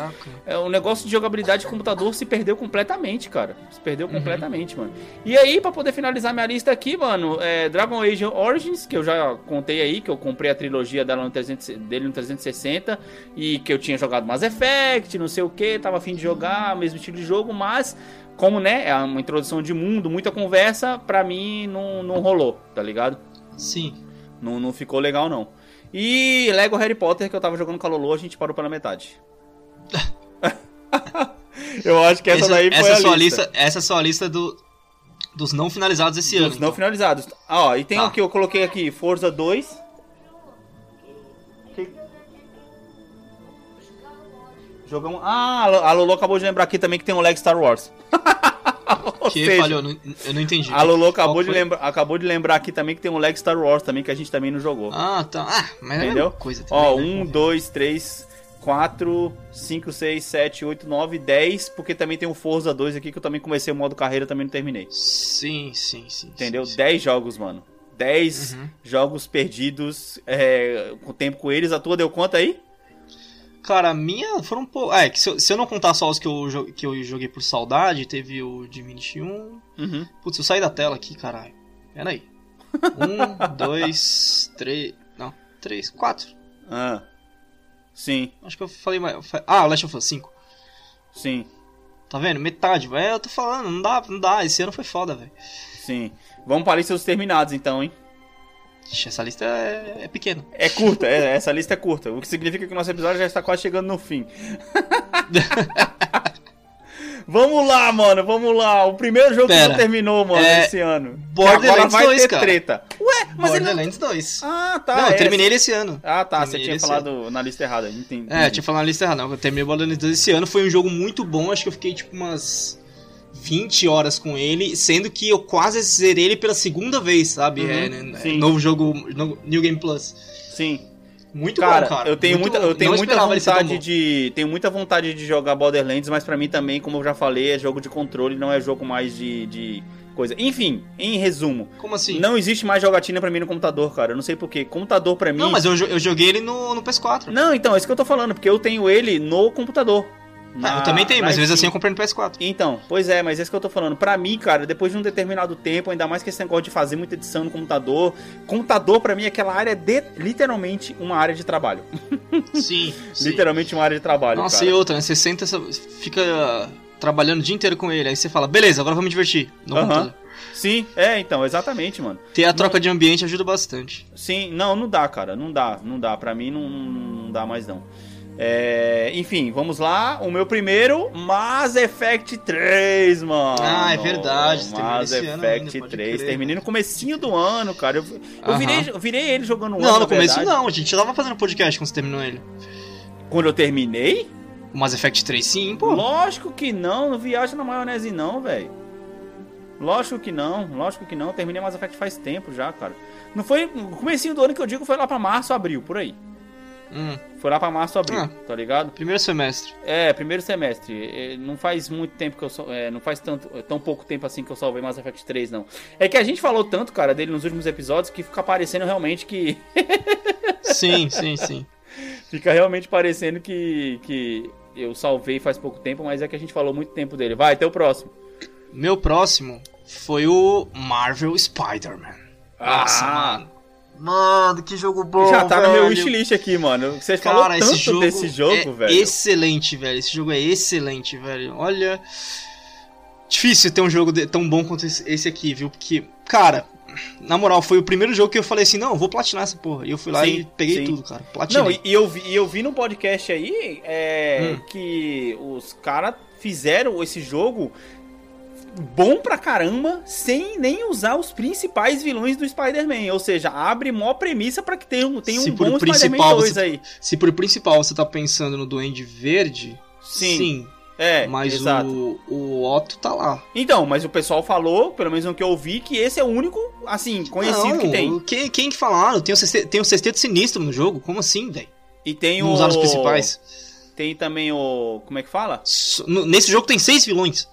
é, o negócio de jogabilidade de computador se perdeu completamente, cara. Se perdeu uhum. completamente, mano. E aí, pra poder finalizar minha lista aqui, mano, é Dragon Age Origins, que eu já contei aí, que eu comprei a trilogia dela no 300, dele no 360 e que eu tinha jogado Mass Effect, não sei o que, tava afim de jogar, mesmo estilo de jogo, mas como, né, é uma introdução de mundo, muita conversa, pra mim não, não rolou, tá ligado? Sim. Não, não ficou legal, não. E Lego Harry Potter, que eu tava jogando com a Lolo, a gente parou pela metade. [LAUGHS] eu acho que essa, essa daí foi essa a sua lista. lista. Essa é a sua lista do, dos não finalizados esse dos ano. Dos não então. finalizados. Ah, ó, e tem tá. o que eu coloquei aqui, Forza 2. Jogamos. Ah, a Lolo acabou de lembrar aqui também que tem um Lego Star Wars. [LAUGHS] [LAUGHS] que seja, falhou, eu não entendi. A Lolo acabou de, lembra, acabou de lembrar aqui também que tem um Leg Star Wars também que a gente também não jogou. Ah, tá. Ah, mas é Entendeu? É coisa também, Ó, né? um, dois, três, quatro, cinco, seis, sete, oito, nove, dez, porque também tem o Forza 2 aqui que eu também comecei o modo carreira também não terminei. Sim, sim, sim. Entendeu? Sim, sim. Dez jogos, mano. Dez uhum. jogos perdidos é, com tempo com eles. A tua deu quanto aí? Cara, a minha foram um pouco. É, que se eu, se eu, não contar só os que eu, que eu joguei por saudade, teve o Divinity 1. Uhum. Putz, eu saí da tela aqui, caralho. Pera aí. Um, [LAUGHS] dois, três. Não, três, quatro. Ah. Sim. Acho que eu falei mais. Ah, Last of Us 5. Sim. Tá vendo? Metade, velho. Eu tô falando, não dá, não dá. Esse ano foi foda, velho. Sim. Vamos para a lista dos terminados então, hein? Essa lista é, é pequena. É curta, é, essa lista é curta. O que significa que o nosso episódio já está quase chegando no fim. [LAUGHS] vamos lá, mano, vamos lá. O primeiro jogo Pera, que não terminou, mano, é... esse ano. Borderlands vai 2, ter cara. treta. Ué, mas Borderlands ele... 2. Ah, tá. Não, eu terminei ele esse ano. Ah, tá. Terminei você tinha falado ano. na lista errada. Entendi. É, eu tinha falado na lista errada. Não, eu terminei Borderlands 2 esse ano. Foi um jogo muito bom. Acho que eu fiquei tipo umas 20 horas com ele, sendo que eu quase zerei ele pela segunda vez, sabe? Uhum, é, né, novo jogo, no, New Game Plus. Sim. Muito cara, bom, cara. Eu tenho muito muita, eu tenho muita vontade de, tenho muita vontade de jogar Borderlands, mas para mim também, como eu já falei, é jogo de controle, não é jogo mais de, de coisa. Enfim, em resumo. Como assim? Não existe mais jogatina para mim no computador, cara. Eu não sei porquê. Computador para mim. Não, mas eu, eu joguei ele no, no PS4. Não, então, é isso que eu tô falando, porque eu tenho ele no computador. Na, eu também tenho, mas às vezes assim eu comprei no PS4. Então, pois é, mas é isso que eu tô falando. Pra mim, cara, depois de um determinado tempo, ainda mais que esse negócio de fazer muita edição no computador, computador pra mim é aquela área de literalmente uma área de trabalho. [LAUGHS] Sim. literalmente uma área de trabalho. Nossa, cara. e outra, né? Você senta, fica trabalhando o dia inteiro com ele, aí você fala, beleza, agora vamos me divertir no computador. Sim, é, então, exatamente, mano. Ter a troca não... de ambiente ajuda bastante. Sim, não, não dá, cara, não dá, não dá. Pra mim não, não dá mais não. É, enfim, vamos lá. O meu primeiro, Mass Effect 3, mano. Ah, é verdade. Mass Effect ainda, 3. Crer. Terminei no comecinho do ano, cara. Eu, eu, virei, eu virei ele jogando um Não, ano, no começo não. A gente já tava fazendo podcast quando você terminou ele. Quando eu terminei? O Mass Effect 3 sim, pô. Lógico que não, não viaja na maionese não, velho. Lógico que não, lógico que não. Terminei Mass Effect faz tempo já, cara. Não foi. O comecinho do ano que eu digo foi lá pra março, abril, por aí. Hum. Foi lá pra março, abril, ah, tá ligado? Primeiro semestre. É, primeiro semestre. É, não faz muito tempo que eu. É, não faz tanto, tão pouco tempo assim que eu salvei Mass Effect 3, não. É que a gente falou tanto, cara, dele nos últimos episódios que fica parecendo realmente que. [LAUGHS] sim, sim, sim. Fica realmente parecendo que, que eu salvei faz pouco tempo, mas é que a gente falou muito tempo dele. Vai, até o próximo. Meu próximo foi o Marvel Spider-Man. Nossa, ah. mano. Mano, que jogo bom, Já tá velho. no meu wishlist aqui, mano. Você Cara, falou tanto jogo desse jogo, é velho. Excelente, velho. Esse jogo é excelente, velho. Olha. Difícil ter um jogo tão bom quanto esse aqui, viu? Porque, cara, na moral, foi o primeiro jogo que eu falei assim, não, vou platinar essa porra. E eu fui lá sim, e peguei sim. tudo, cara. Platinei. Não, e, e, eu vi, e eu vi no podcast aí é, hum. que os caras fizeram esse jogo bom pra caramba, sem nem usar os principais vilões do Spider-Man. Ou seja, abre mó premissa para que tenha, tenha um bom Spider-Man 2 você, aí. Se por principal você tá pensando no Duende Verde, sim. sim. É, mas exato. O, o Otto tá lá. Então, mas o pessoal falou, pelo menos no que eu vi, que esse é o único, assim, conhecido Não, que tem. Quem, quem que falaram? Tem um, tem um sexteto sinistro no jogo? Como assim, velho? E tem Não o... usaram os principais? Tem também o... Como é que fala? Nesse jogo tem seis vilões.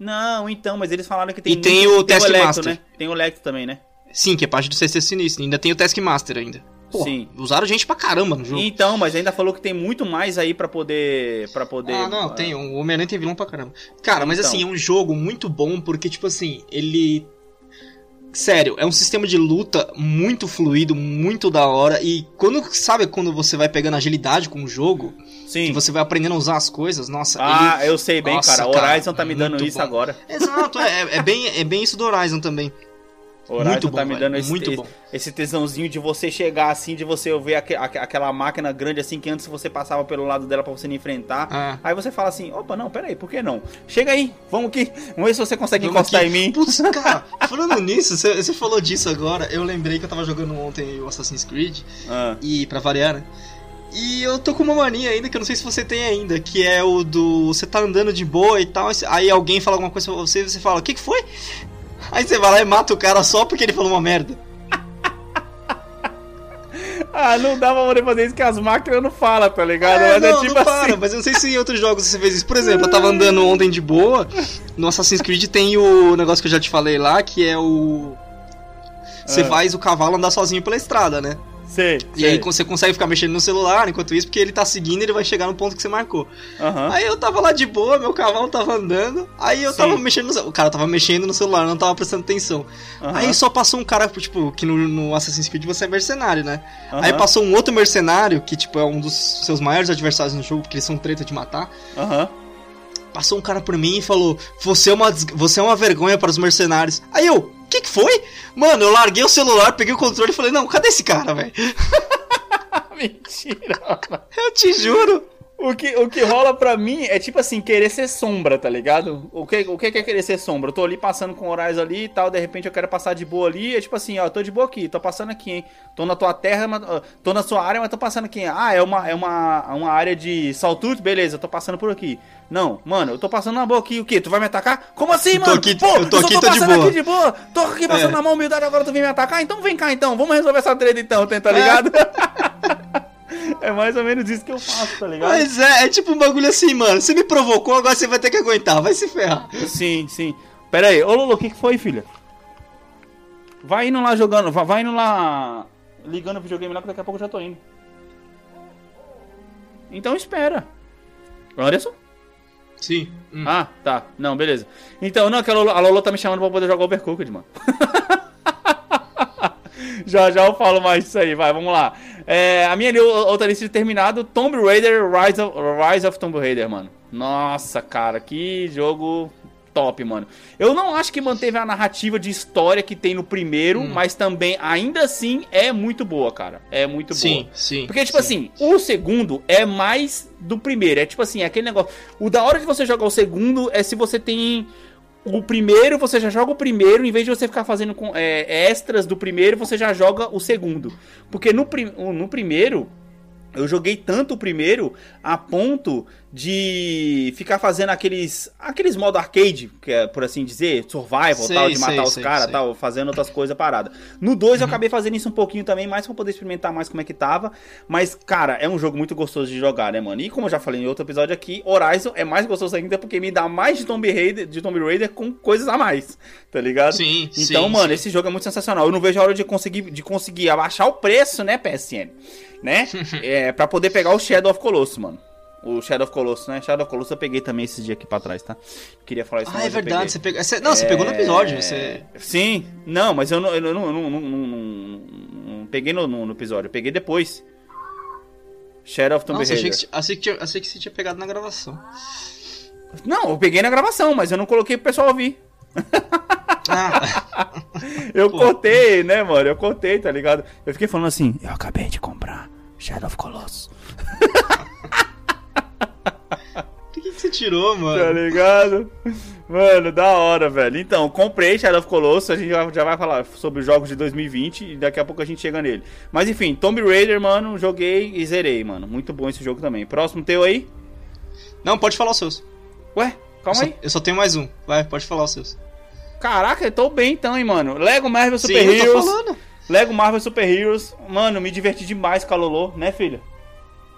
Não, então, mas eles falaram que tem. E tem o Taskmaster. Né? Tem o Lecto também, né? Sim, que é parte do CC Sinistro. Ainda tem o Taskmaster ainda. Porra, Sim. Usaram gente pra caramba no jogo. Então, mas ainda falou que tem muito mais aí para poder. para poder. Ah, não, tem. O Homem-Aranha tem vilão pra caramba. Cara, mas então. assim, é um jogo muito bom porque, tipo assim, ele. Sério, é um sistema de luta muito fluido, muito da hora. E quando, sabe, quando você vai pegando agilidade com o jogo, Sim. Que você vai aprendendo a usar as coisas, nossa. Ah, ele... eu sei bem, nossa, cara. O Horizon tá me dando isso bom. agora. Exato, é, é, bem, é bem isso do Horizon também. O Horizon muito bom, tá me dando esse, muito bom. esse tesãozinho de você chegar assim, de você ver aqu aquela máquina grande assim, que antes você passava pelo lado dela para você não enfrentar. Ah. Aí você fala assim, opa, não, pera aí, por que não? Chega aí, vamos aqui, vamos ver se você consegue vamos encostar aqui. em mim. [LAUGHS] Putz, [LAUGHS] cara, falando nisso, você falou disso agora, eu lembrei que eu tava jogando ontem o Assassin's Creed, ah. e para variar, né? E eu tô com uma mania ainda, que eu não sei se você tem ainda, que é o do. Você tá andando de boa e tal, aí alguém fala alguma coisa pra você e você fala, o que, que foi? Aí você vai lá e mata o cara só porque ele falou uma merda. [LAUGHS] ah, não dá pra poder fazer isso que as máquinas não falam, tá ligado? É, mas é não, é tipo não para, assim. mas eu não sei se em outros jogos você fez isso. Por exemplo, eu tava andando ontem de boa, no Assassin's Creed tem o negócio que eu já te falei lá, que é o. Você ah. faz o cavalo andar sozinho pela estrada, né? Sei, e sei. aí você consegue ficar mexendo no celular enquanto isso, porque ele tá seguindo ele vai chegar no ponto que você marcou. Uhum. Aí eu tava lá de boa, meu cavalo tava andando, aí eu Sim. tava mexendo no O cara tava mexendo no celular, não tava prestando atenção. Uhum. Aí só passou um cara, tipo, que no, no Assassin's Creed você é mercenário, né? Uhum. Aí passou um outro mercenário, que, tipo, é um dos seus maiores adversários no jogo, porque eles são treta de matar. Aham passou um cara por mim e falou: Você é uma, você é uma vergonha para os mercenários. Aí eu, que que foi? Mano, eu larguei o celular, peguei o controle e falei, não, cadê esse cara, velho? [LAUGHS] [LAUGHS] Mentira. Eu te juro. O que, o que rola pra mim é tipo assim, querer ser sombra, tá ligado? O que, o que é querer ser sombra? Eu tô ali passando com horários ali e tal, de repente eu quero passar de boa ali, é tipo assim, ó, tô de boa aqui, tô passando aqui, hein? Tô na tua terra, mas, tô na sua área, mas tô passando aqui. Ah, é uma, é uma, uma área de saltude? Beleza, tô passando por aqui. Não, mano, eu tô passando na boa aqui, o quê? Tu vai me atacar? Como assim, mano? Tô aqui, Pô, eu tô aqui, tô, tô passando de boa. aqui de boa. Tô aqui passando é. na mão humildade, agora tu vem me atacar? Então vem cá então, vamos resolver essa treta então, tá ligado? É. [LAUGHS] [LAUGHS] É mais ou menos isso que eu faço, tá ligado? Mas é, é tipo um bagulho assim, mano. Você me provocou, agora você vai ter que aguentar, vai se ferrar. Sim, sim. Pera aí, ô Lolo, o que, que foi, filha? Vai indo lá jogando, vai, vai indo lá ligando o videogame lá que daqui a pouco eu já tô indo. Então espera. Anderson? Sim. Hum. Ah, tá. Não, beleza. Então, não, que a Lolo, a Lolo tá me chamando pra poder jogar Overcooked, mano. [LAUGHS] [LAUGHS] já já eu falo mais disso aí, vai, vamos lá. É, a minha outra lista de terminado, Tomb Raider Rise of, Rise of Tomb Raider, mano. Nossa, cara, que jogo top, mano. Eu não acho que manteve a narrativa de história que tem no primeiro, hum. mas também, ainda assim, é muito boa, cara. É muito sim, boa. Sim, sim. Porque, tipo sim. assim, o segundo é mais do primeiro. É tipo assim, é aquele negócio. O da hora de você jogar o segundo é se você tem o primeiro, você já joga o primeiro, em vez de você ficar fazendo com, é, extras do primeiro, você já joga o segundo. Porque no, no primeiro, Eu joguei tanto o primeiro a ponto de ficar fazendo aqueles aqueles modo arcade, que é por assim dizer, survival, sei, tal, de matar sei, os caras, tal, fazendo outras coisas paradas. No 2 uhum. eu acabei fazendo isso um pouquinho também, mais pra poder experimentar mais como é que tava, mas cara, é um jogo muito gostoso de jogar, né, mano? E como eu já falei em outro episódio aqui, Horizon é mais gostoso ainda porque me dá mais de Tomb Raider, de Tomb Raider com coisas a mais, tá ligado? Sim, Então, sim, mano, sim. esse jogo é muito sensacional. Eu não vejo a hora de conseguir de conseguir abaixar o preço, né, PSN, né? [LAUGHS] é, para poder pegar o Shadow of Colossus, mano. O Shadow of Colossus, né? Shadow of Colossus eu peguei também esse dia aqui pra trás, tá? Queria falar isso. Ah, é verdade. Você pegou... Não, você é... pegou no episódio. Você... Sim. Não, mas eu não, eu não, não, não, não, não peguei no, no, episódio. Eu peguei depois. Shadow of Tomb Raider. Achei que, achei, que, achei que você tinha pegado na gravação. Não, eu peguei na gravação, mas eu não coloquei pro pessoal ouvir. Ah. [LAUGHS] eu Pô. cortei, né, mano? Eu cortei, tá ligado? Eu fiquei falando assim, eu acabei de comprar Shadow of Colossus. Por que, que você tirou, mano? Tá ligado? Mano, da hora, velho. Então, comprei Shadow of Colossus, a gente já, já vai falar sobre os jogos de 2020 e daqui a pouco a gente chega nele. Mas enfim, Tomb Raider, mano, joguei e zerei, mano. Muito bom esse jogo também. Próximo teu aí? Não, pode falar os seus. Ué, calma eu aí. Só, eu só tenho mais um. Vai, pode falar os seus. Caraca, eu tô bem então, hein, mano. Lego Marvel Super Sim, Heroes. Lego Marvel Super Heroes. Mano, me diverti demais com a Lolo, né, filha?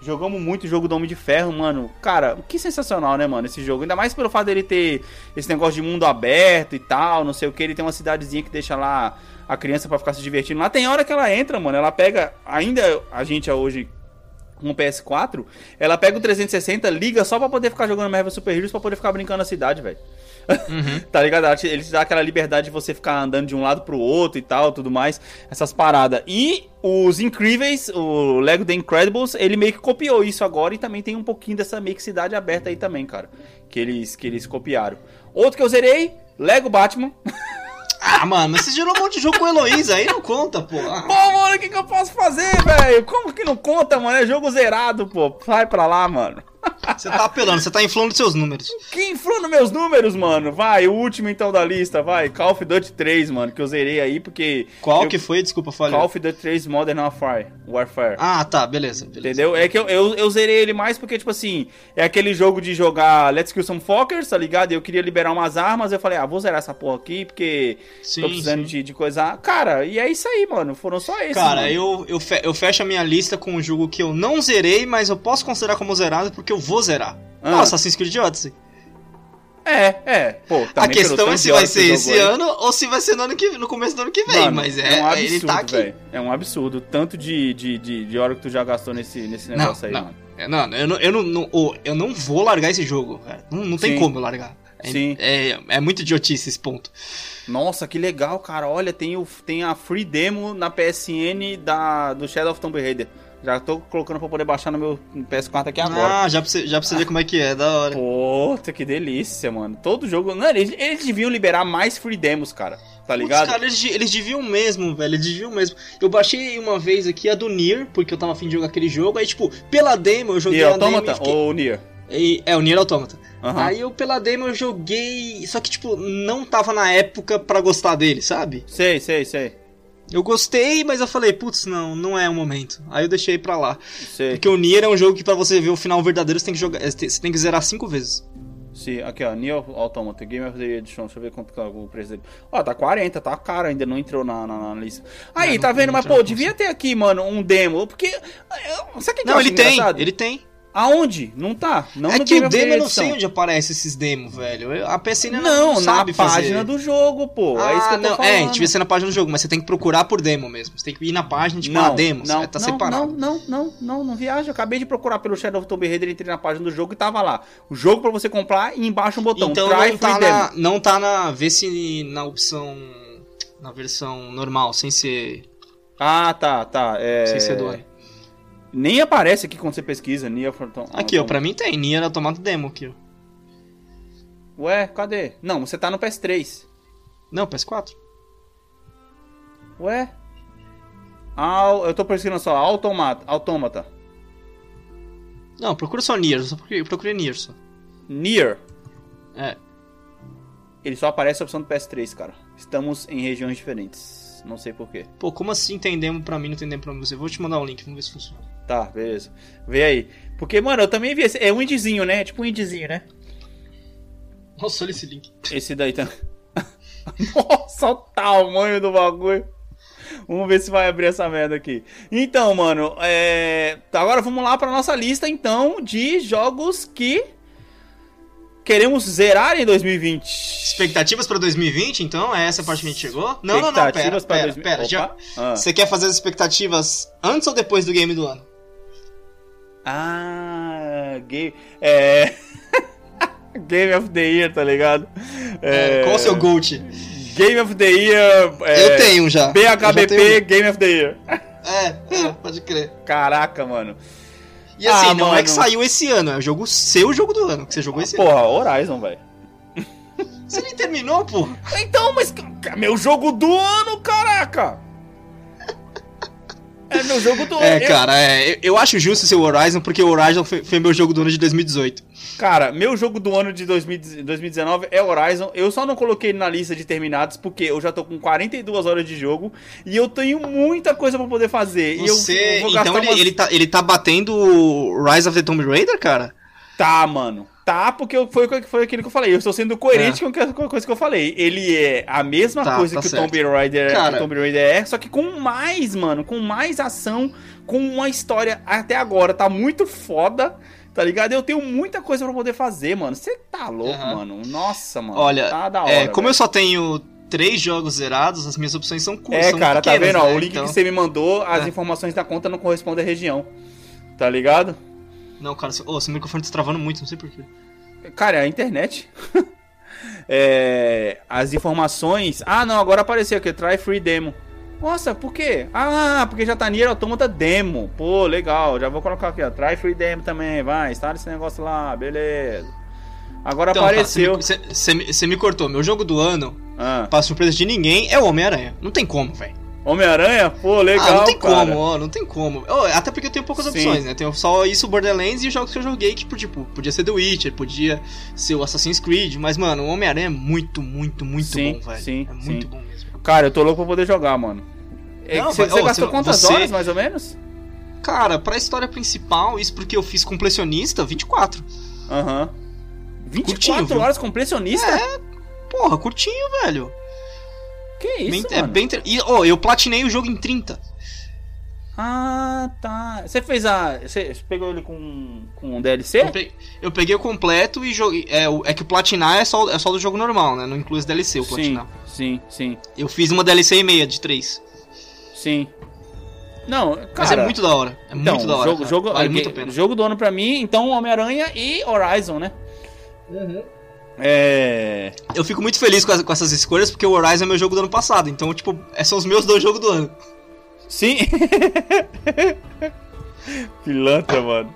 Jogamos muito o jogo do Homem de Ferro, mano. Cara, que sensacional, né, mano, esse jogo. Ainda mais pelo fato dele ter esse negócio de mundo aberto e tal, não sei o que. Ele tem uma cidadezinha que deixa lá a criança para ficar se divertindo. Lá tem hora que ela entra, mano. Ela pega. Ainda a gente é hoje com o PS4, ela pega o 360, liga só pra poder ficar jogando Marvel Super Heroes pra poder ficar brincando na cidade, velho. Uhum. [LAUGHS] tá ligado? Ele te dá aquela liberdade de você ficar andando de um lado pro outro e tal, tudo mais, essas paradas. E os Incríveis, o Lego The Incredibles, ele meio que copiou isso agora e também tem um pouquinho dessa meio que cidade aberta aí também, cara. Que eles, que eles copiaram. Outro que eu zerei, Lego Batman. [LAUGHS] Ah, mano, você gerou um monte de jogo com Heloísa, aí não conta, pô. Ah. Pô, mano, o que, que eu posso fazer, velho? Como que não conta, mano? É jogo zerado, pô. Vai pra lá, mano. Você tá apelando, você tá inflando seus números. Que inflando meus números, mano? Vai, o último então da lista, vai. Call of Duty 3, mano, que eu zerei aí porque. Qual eu... que foi? Desculpa, falei. Call of Duty 3 Modern Warfare. Warfare. Ah, tá, beleza, beleza. Entendeu? É que eu, eu, eu, zerei ele mais porque, tipo assim, é aquele jogo de jogar Let's Kill Some Fuckers, tá ligado? Eu queria liberar umas armas, eu falei, ah, vou zerar essa porra aqui porque sim, tô precisando de, de coisa. Cara, e é isso aí, mano. Foram só esses. Cara, eu, eu, fe eu fecho a minha lista com um jogo que eu não zerei, mas eu posso considerar como zerado porque eu vou zerar. Ah. Assassin's Creed Odyssey. É, é. Pô, a questão é se vai ser esse aí. ano ou se vai ser no, ano que, no começo do ano que vem, Mano, mas é, é um absurdo, ele tá aqui. Véio. É um absurdo. Tanto de, de, de, de hora que tu já gastou nesse, nesse negócio não, aí, não. mano. É, não, eu não, eu não, não, eu não vou largar esse jogo, cara. Não, não tem Sim. como eu largar. É, Sim. É, é muito idiotice esse ponto. Nossa, que legal, cara. Olha, tem, o, tem a free demo na PSN da, do Shadow of Tomb Raider. Já tô colocando pra poder baixar no meu PS4 aqui agora. Ah, já pra você, já pra você ver como é que é, da hora. Puta, que delícia, mano. Todo jogo. Não, eles, eles deviam liberar mais free demos, cara. Tá ligado? Putz, cara, eles, eles deviam mesmo, velho. Eles deviam mesmo. Eu baixei uma vez aqui a do Nier, porque eu tava afim de jogar aquele jogo. Aí, tipo, pela demo eu joguei Nier a Automata demo. Fiquei... ou Nier? E, é, o Nier Automata. Uhum. Aí eu, pela demo, eu joguei. Só que, tipo, não tava na época para gostar dele, sabe? Sei, sei, sei. Eu gostei, mas eu falei, putz, não, não é o momento. Aí eu deixei pra lá. Sei. Porque o Nier é um jogo que pra você ver o final verdadeiro você tem que jogar. Você tem que zerar cinco vezes. Sim, aqui ó, Nier Automata, Game of the Edition, deixa eu ver quanto é o preço dele. Ó, tá 40, tá caro, ainda não entrou na, na, na lista. Aí, é, tá vendo? Mas, pô, devia ter aqui, mano, um demo, porque... Sabe o que Não, ele tem, engraçado? ele tem. Aonde? Não tá. Não é que o demo eu não sei onde aparece esses demos, velho. A PSN não, não, não sabe na página do jogo, pô. Ah, é isso que eu tô não. falando. É, devia ser na página do jogo, mas você tem que procurar por demo mesmo. Você tem que ir na página tipo, não, ah, demo. Não, tá não, separado. Não, não, não, não, não viaja. Eu acabei de procurar pelo Shadow of Tomb Raider, entrei na página do jogo e tava lá. O jogo pra você comprar e embaixo um botão. Então não tá, na, não tá na. Vê se na opção. Na versão normal, sem ser. Ah, tá, tá. É... Sem ser do nem aparece aqui quando você pesquisa Nier Automata. Aqui, ó, pra mim tem Nier Automata Demo aqui, ó. Ué, cadê? Não, você tá no PS3. Não, PS4. Ué? Ah, eu tô pesquisando só Automata. Automata. Não, procura só Nier, só procurei, procurei Nier só. Nier? É. Ele só aparece a opção do PS3, cara. Estamos em regiões diferentes. Não sei porquê. Pô, como assim entendemos pra mim, não entendemos pra você? Vou te mandar um link, vamos ver se funciona. Tá, beleza. Vê aí. Porque, mano, eu também vi esse. É um indizinho, né? É tipo um indizinho, né? Nossa, olha esse link. Esse daí tá. [LAUGHS] Nossa, o tamanho do bagulho. Vamos ver se vai abrir essa merda aqui. Então, mano, é... agora vamos lá pra nossa lista, então, de jogos que queremos zerar em 2020. Expectativas pra 2020, então? É essa a parte que a gente chegou? Não, não, não, pera, pera, 2000. pera. Já... Ah. Você quer fazer as expectativas antes ou depois do game do ano? Ah, game. É. [LAUGHS] Game of the Year, tá ligado? É, Qual o seu GOAT? Game of the Year. é, Eu tenho já. BHBP tenho. Game of the Year. É, é, pode crer. Caraca, mano. E assim, Ah, não mano. é que saiu esse ano, é o jogo seu jogo do ano, que você jogou esse ano. Porra, Horizon, velho. Você nem terminou, pô? Então, mas meu jogo do ano, caraca! É meu jogo do ano. É, Eu- cara, é, eu, eu acho justo ser o Horizon, porque o Horizon foi, foi meu jogo do ano de 2018. Cara, meu jogo do ano de 2000 2019 é Horizon. Eu só não coloquei ele na lista de terminados porque eu já tô com 42 horas de jogo e eu tenho muita coisa pra poder fazer. e eu, Você, eu gastar então ele, umas- ele, tá, ele tá batendo o Rise of the Tomb Raider, cara? Tá, mano. Tá, porque eu- foi, foi aquilo que eu falei. Eu estou sendo coerente É. com a coisa que eu falei. Ele é a mesma Tá, coisa tá que, o. Tomb Raider, que Cara. o Tomb Raider é, só que com mais, mano. Com mais ação, com uma história até agora. Tá muito foda, tá ligado? Eu tenho muita coisa pra poder fazer, mano. Você tá louco, Aham. mano. Nossa, mano. Olha, tá da hora. é, como eu velho. só tenho três jogos zerados, as minhas opções são curtas. É, são cara, tá pequenas, vendo? ó, né? o link Então- que você me mandou, as É. informações da conta não correspondem à região. Tá ligado? Não, cara, ô, seu microfone tá travando muito, não sei porquê. Cara, é a internet. [LAUGHS] É, as informações. Ah, não, agora apareceu aqui, try free demo. Nossa, por quê? Ah, porque já tá Nier Automata demo. Pô, legal, já vou colocar aqui, ó. Try free demo também, vai, instala esse negócio lá, beleza. Agora Então, cara, apareceu. você me- me cortou. Meu jogo do ano, Ah, pra surpresa de ninguém, é o Homem-Aranha. Não tem como, velho. Homem-Aranha? Pô, legal. Ah, não tem cara. como, ó, não tem como. Até porque eu tenho poucas Sim. opções, né? Tenho só isso, Borderlands e os jogos que eu joguei, que, tipo, podia ser The Witcher, podia ser o Assassin's Creed, mas, mano, o Homem-Aranha é muito, muito, muito Sim, bom, velho. sim, é muito sim. bom mesmo. Cara, eu tô louco pra poder jogar, mano. É, Não, você você gastou você- quantas você- horas, mais ou menos? Cara, pra história principal, isso porque eu fiz completionista, 24. Aham. 24 Curtinho, viu? horas completionista? É, porra, curtinho, velho. Que isso, Bem- mano? é bem. tra- E, ó, eu platinei o jogo em 30. Ah, tá. Você fez a. Você pegou ele com, com um DLC? Eu, pe- eu peguei o completo e joguei. É, o- é que o platinar é só, é só do jogo normal, né? Não inclui os DLC, o Sim, platinar. sim, sim, Eu fiz uma DLC e meia de 3. sim. Não, cara. Mas é muito da hora. É então, muito da hora. Jogo, cara. jogo, vale é, muito a pena. jogo do ano pra mim, então Homem-Aranha e Horizon, né? Uhum. É. Eu fico muito feliz com, as- com essas escolhas porque o Horizon é meu jogo do ano passado. Então, tipo, é- são os meus dois jogos do ano. Sim! [LAUGHS] Pilantra, mano.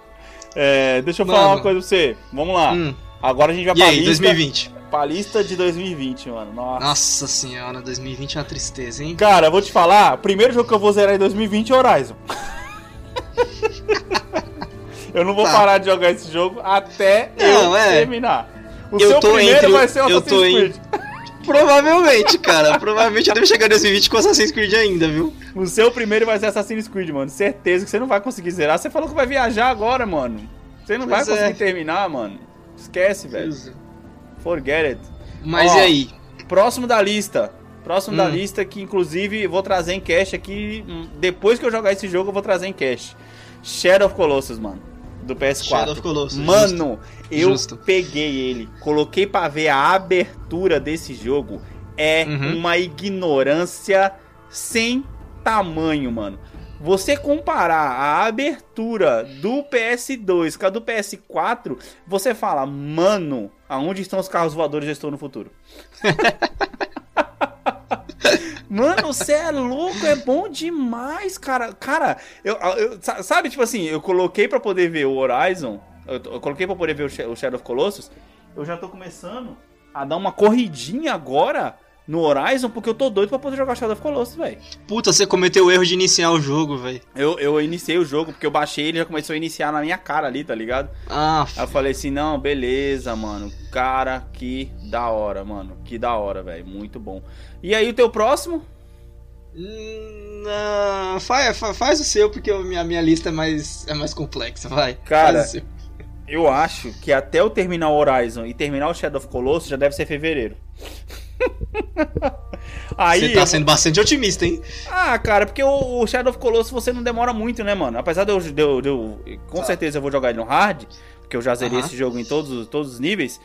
É, deixa eu Mano. falar uma coisa pra você. Vamos lá. Hum. Agora a gente vai E pra aí, lista, 2020? pra lista de 2020, mano. Nossa. Nossa senhora, 2020 é uma tristeza, hein? Cara, eu vou te falar, o primeiro jogo que eu vou zerar em 2020 é Horizon. [LAUGHS] eu não vou Tá. parar de jogar esse jogo até Não, eu é. terminar. O Eu seu tô primeiro entre vai ser o Assassin's tô em- Creed. [LAUGHS] Provavelmente, cara. Provavelmente eu devo chegar em 2020 com Assassin's Creed ainda, viu? O seu primeiro vai ser Assassin's Creed, mano. Certeza que você não vai conseguir zerar. Você falou que vai viajar agora, mano. Você não Pois vai conseguir é. terminar, mano. Esquece, velho. Forget it. Mas Ó, e aí? Próximo da lista. Próximo da Hum. lista que, inclusive, vou trazer em cache aqui. Depois que eu jogar esse jogo, eu vou trazer em cache. Shadow of Colossus, mano. Do PS4. Shadow of Colossus, Mano, eu Justo. peguei ele, coloquei pra ver a abertura desse jogo. É Uhum. uma ignorância sem tamanho, mano. Você comparar a abertura do PS2 com a do PS4, você fala, mano, aonde estão os carros voadores? Eu estou no futuro. [LAUGHS] Mano, você é louco, é bom demais, cara. Cara, eu, eu- sa- sabe, tipo assim, eu coloquei pra poder ver o Horizon, eu, eu coloquei pra poder ver o Shadow of Colossus, eu já tô começando a dar uma corridinha agora no Horizon, porque eu tô doido pra poder jogar Shadow of Colossus, velho. Puta, você cometeu o erro de iniciar o jogo, velho. Eu, eu iniciei o jogo, porque eu baixei ele e já começou a iniciar na minha cara ali, tá ligado? Ah, Aí eu falei assim, não, beleza, mano. Cara, que da hora, mano. Que da hora, velho. Muito bom. E aí, o teu próximo? Não, faz, faz o seu, porque a minha, minha lista é mais, é mais complexa, vai. Cara, eu acho que até o terminar o Horizon e terminar o Shadow of Colossus já deve ser fevereiro. [LAUGHS] Aí, você tá sendo bastante otimista, hein? Ah, cara, porque o, Shadow of Colossus você não demora muito, né, mano? Apesar de eu. De eu, de eu com tá. certeza eu vou jogar ele no hard, porque eu já zerei uh -huh. esse jogo em todos, todos os níveis.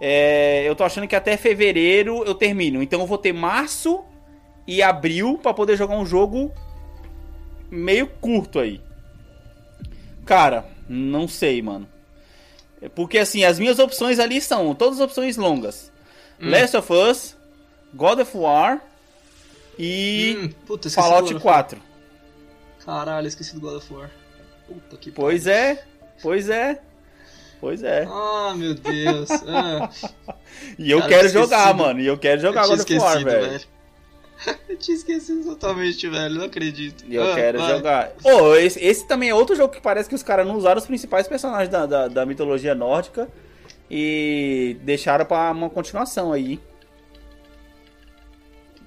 É, eu tô achando que até fevereiro eu termino. Então eu vou ter março e abril para poder jogar um jogo meio curto aí. Cara, não sei, mano. Porque assim, as minhas opções ali são todas opções longas. Hum. Last of Us, God of War e hum, puta, Fallout 4. Caralho, esqueci do God of War. Puta que Pois é, pois é. Pois é. Ah, meu Deus. [LAUGHS] Ah. e eu Cara, quero jogar, mano. E eu quero jogar God of War, velho. velho. [LAUGHS] eu tinha esquecido totalmente, velho. Não acredito. E eu ah, quero vai. jogar. Oh, esse, esse, também é outro jogo que parece que os caras não usaram os principais personagens da, da, da mitologia nórdica e deixaram pra uma continuação aí.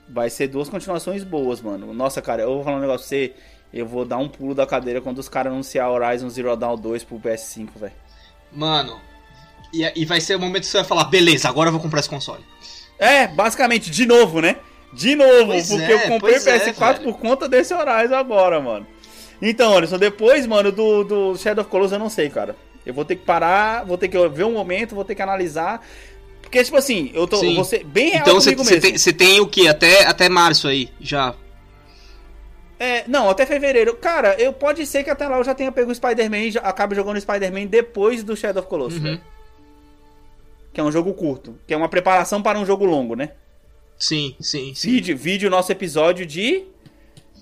Vai ser duas continuações boas, mano. Nossa, cara, eu vou falar um negócio pra você. Eu vou dar um pulo da cadeira quando os caras anunciar Horizon Zero Dawn 2 pro PS5, velho. Mano, e, e vai ser o momento que você vai falar, beleza, agora eu vou comprar esse console. É, basicamente, de novo, né? De novo, pois porque é, eu comprei o PS4 é, por conta desse Horizon agora, mano. Então, olha só, depois, mano, do, do Shadow of Colossus eu não sei, cara. Eu vou ter que parar, vou ter que ver um momento, vou ter que analisar. Porque, tipo assim, eu tô. Sim. Você bem real então, comigo cê. Então você tem, tem, o que? Até, até março aí, já. É, não, até fevereiro. Cara, eu pode ser que até lá eu já tenha pego o Spider-Man e acabe jogando o Spider-Man depois do Shadow of Colossus, uhum. Que é um jogo curto. Que é uma preparação para um jogo longo, né? Sim, sim. sim. Vídeo, vídeo nosso episódio de.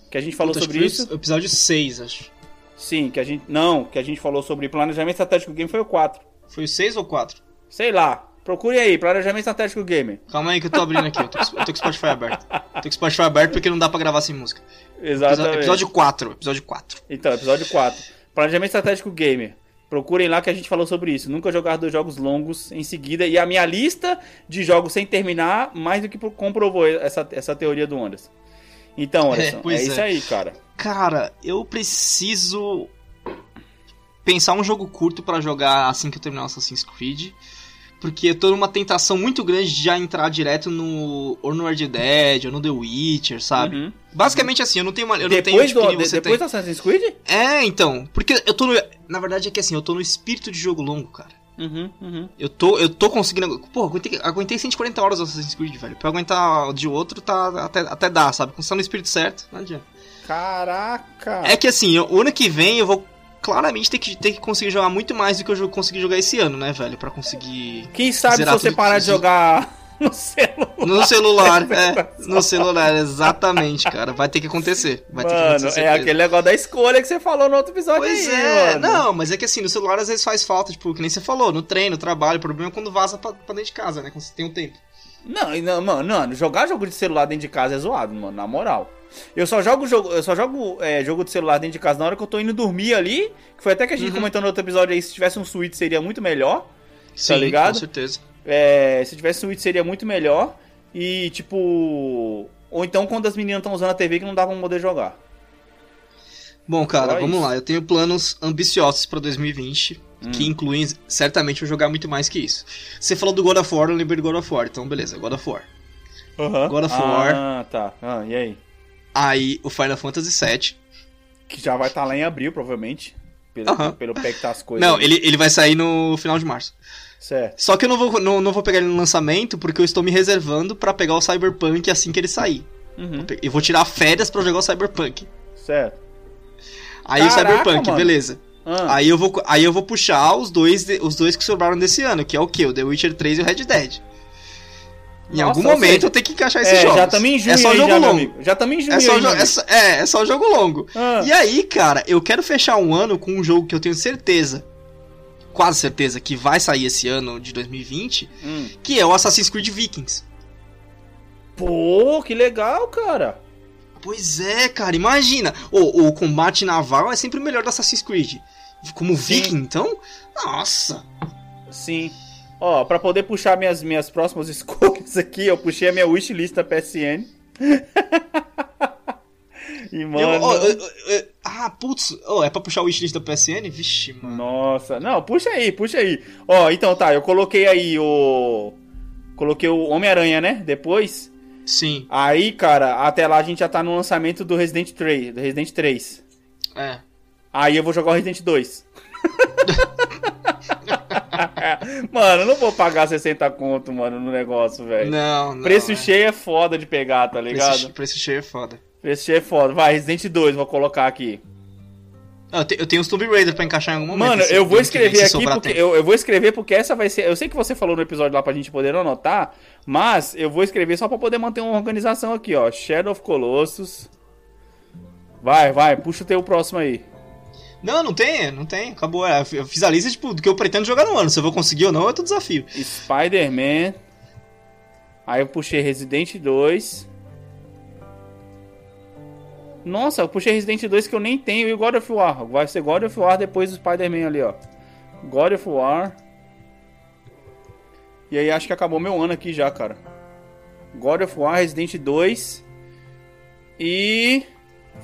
Que a gente falou Puta, sobre isso. Episódio 6, acho. Sim, que a gente. Não, que a gente falou sobre planejamento estratégico game foi o 4. Foi o 6 ou 4? Sei lá. Procure aí, planejamento estratégico gamer. Calma aí que eu tô abrindo aqui, eu tô, eu tô com o Spotify aberto. Tô com o Spotify aberto porque não dá pra gravar sem música. Exatamente. Episódio 4, episódio 4. Então, episódio 4. Planejamento estratégico gamer. Procurem lá que a gente falou sobre isso. Nunca jogar dois jogos longos em seguida. E a minha lista de jogos sem terminar, mais do que comprovou essa, essa teoria do Anderson. Então, [LAUGHS] Anderson, é, é, é isso aí, cara. Cara, eu preciso pensar um jogo curto para jogar assim que eu terminar Assassin's Creed. Porque eu tô numa tentação muito grande de já entrar direto no ou no Red Dead ou no The Witcher, sabe? Uhum. Basicamente assim, eu não tenho uma, eu depois não tenho tipo, do, de, depois do Assassin's Creed? É, então, porque eu tô no, na verdade é que assim, eu tô no espírito de jogo longo, cara. Uhum, uhum. Eu tô, eu tô conseguindo. Pô, aguentei, aguentei 140 horas do Assassin's Creed, velho. Pra aguentar de outro, tá, até, até dá, sabe? Quando você tá no espírito certo, não adianta. Caraca! É que assim, o ano que vem eu vou claramente ter que, ter que conseguir jogar muito mais do que eu consegui jogar esse ano, né, velho? Pra conseguir. Quem sabe se você parar de jogar. [LAUGHS] No celular. No celular, [LAUGHS] é. No celular, exatamente, cara. Vai ter que acontecer. Vai mano, ter que acontecer. É aquele negócio da escolha que você falou no outro episódio pois aí, é. Mano. Não, mas é que assim, no celular às vezes faz falta, tipo, que nem você falou, no treino, no trabalho. O problema é quando vaza pra, pra dentro de casa, né? Quando você tem um tempo. Não, não, mano, não, jogar jogo de celular dentro de casa é zoado, mano, na moral. Eu só jogo jogo, eu só jogo é, jogo de celular dentro de casa na hora que eu tô indo dormir ali. Que foi até que a gente uhum. comentou no outro episódio aí, se tivesse um Switch seria muito melhor. Tá Sim, tá ligado? Com certeza. É, se tivesse Switch seria muito melhor. E tipo. Ou então quando as meninas estão usando a TV que não dá pra poder jogar. Bom, cara, Só vamos isso. lá. Eu tenho planos ambiciosos para 2020. Hum. Que incluem, certamente, eu jogar muito mais que isso. Você falou do God of War, eu lembrei do God of War. Então, beleza, God of War. Uhum. God of War. Ah, tá. Ah, e aí? Aí o Final Fantasy VII. Que já vai estar tá lá em abril, provavelmente. Pelo, uhum. pelo pé que tá as coisas. Não, ele, ele vai sair no final de março. Certo. Só que eu não vou, não, não vou pegar ele no lançamento porque eu estou me reservando para pegar o Cyberpunk assim que ele sair. Uhum. Eu vou tirar férias para jogar o Cyberpunk. Certo. Aí Caraca, o Cyberpunk, mano. beleza. Ah. Aí, eu vou, aí eu vou puxar os dois, os dois que sobraram desse ano, que é o que? O The Witcher 3 e o Red Dead. Em Nossa, algum momento eu tenho que encaixar esses é, jogos. Já também em junho, é só jogo já, longo. Já também em junho. É só, aí, é, só, é, é só jogo longo. Ah. E aí, cara, eu quero fechar um ano com um jogo que eu tenho certeza, quase certeza, que vai sair esse ano de 2020, hum. que é o Assassin's Creed Vikings. Pô, que legal, cara. Pois é, cara, imagina. O, o combate naval é sempre o melhor do Assassin's Creed. Como Sim. Viking, então? Nossa. Sim. Ó, pra poder puxar minhas, minhas próximas [LAUGHS] escolhas aqui, eu puxei a minha wishlist da PSN. [LAUGHS] E, mano. Eu, eu, eu, ah, putz, oh, é pra puxar o wishlist da PSN? Vixe, mano. Nossa, não, puxa aí, puxa aí. Ó, então tá, eu coloquei aí o. Coloquei o Homem-Aranha, né? Depois. Sim. Aí, cara, até lá a gente já tá no lançamento do Resident 3. Do Resident 3. É. Aí eu vou jogar o Resident 2. [LAUGHS] [LAUGHS] mano, eu não vou pagar 60 conto, mano, no negócio, velho. Não, não. Preço é. cheio é foda de pegar, tá ligado? Preço, preço cheio é foda. Preço cheio é foda. Vai, Resident 2, vou colocar aqui. Eu, te, eu tenho os Tomb Raider pra encaixar em algum momento. Mano, assim, eu vou escrever aqui porque. Eu, eu, vou escrever porque essa vai ser. Eu sei que você falou no episódio lá pra gente poder anotar, mas eu vou escrever só pra poder manter uma organização aqui, ó. Shadow of Colossus. Vai, vai, puxa o teu próximo aí. Não, não tem, não tem. Acabou. É, eu fiz a lista tipo, do que eu pretendo jogar no ano. Se eu vou conseguir ou não, é outro desafio. Spider-Man. Aí eu puxei Resident 2. Nossa, eu puxei Resident 2 que eu nem tenho e o God of War. Vai ser God of War depois do Spider-Man ali, ó. God of War. E aí acho que acabou meu ano aqui já, cara. God of War, Resident 2 e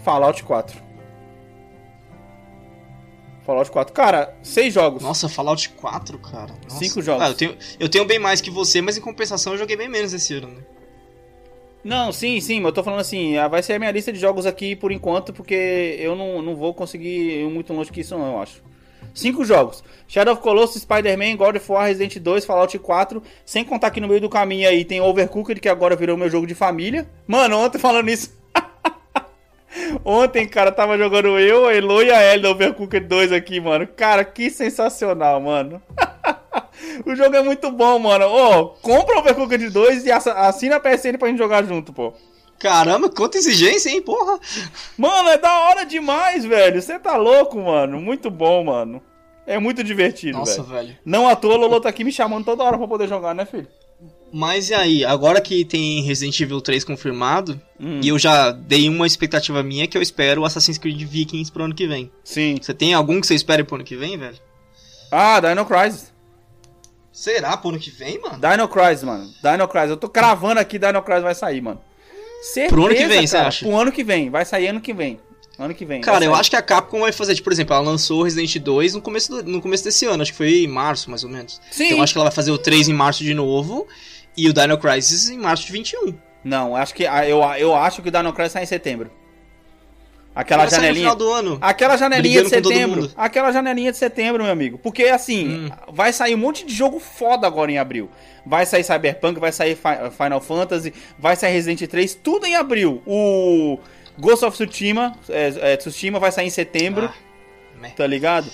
Fallout 4. Fallout 4. Cara, seis jogos. Nossa, Fallout 4, cara. Nossa. Cinco jogos. Ah, eu, tenho, eu tenho bem mais que você, mas em compensação eu joguei bem menos esse ano, né? Não, sim, sim, mas eu tô falando assim, ah, vai ser a minha lista de jogos aqui por enquanto, porque eu não, não vou conseguir ir muito longe que isso não, eu acho. Cinco jogos. Shadow of Colossus, Spider-Man, God of War, Resident 2, Fallout 4. Sem contar que no meio do caminho aí tem Overcooked, que agora virou meu jogo de família. Mano, ontem falando isso... Ontem, cara, tava jogando eu, a Elo e a Ellie da Overcooked 2 aqui, mano. Cara, que sensacional, mano. [LAUGHS] o jogo é muito bom, mano. Ô, oh, compra o Overcooked 2 e assina a PSN pra gente jogar junto, pô. Caramba, quanta exigência, hein, porra. Mano, é da hora demais, velho. Você tá louco, mano. Muito bom, mano. É muito divertido, Nossa, velho. velho. Não à toa, o Lolo tá aqui me chamando toda hora pra poder jogar, né, filho? Mas e aí, agora que tem Resident Evil 3 confirmado, hum. e eu já dei uma expectativa minha que eu espero Assassin's Creed Vikings pro ano que vem. Sim. Você tem algum que você espere pro ano que vem, velho? Ah, Dino Crisis. Será pro ano que vem, mano? Dino Crisis, mano. Dino Crisis. Eu tô cravando aqui, Dino Crisis vai sair, mano. Certeza, pro ano que vem, você acha? Pro ano que vem. Vai sair ano que vem. Ano que vem. Cara, eu acho que a Capcom vai fazer, tipo, por exemplo, ela lançou Resident 2 no começo, do, no começo desse ano, acho que foi em março, mais ou menos. Sim. Então eu acho que ela vai fazer o 3 em março de novo e o Dino Crisis em março de 21. Não, acho que eu, eu acho que o Dino Crisis sai em setembro. Aquela Vai janelinha. Do ano, aquela janelinha de setembro. Aquela janelinha de setembro, meu amigo. Porque assim, hum. vai sair um monte de jogo foda agora em abril. Vai sair Cyberpunk, vai sair Final Fantasy, vai sair Resident 3, tudo em abril. O Ghost of Tsushima, é, é, Tsushima vai sair em setembro. Ah, tá ligado?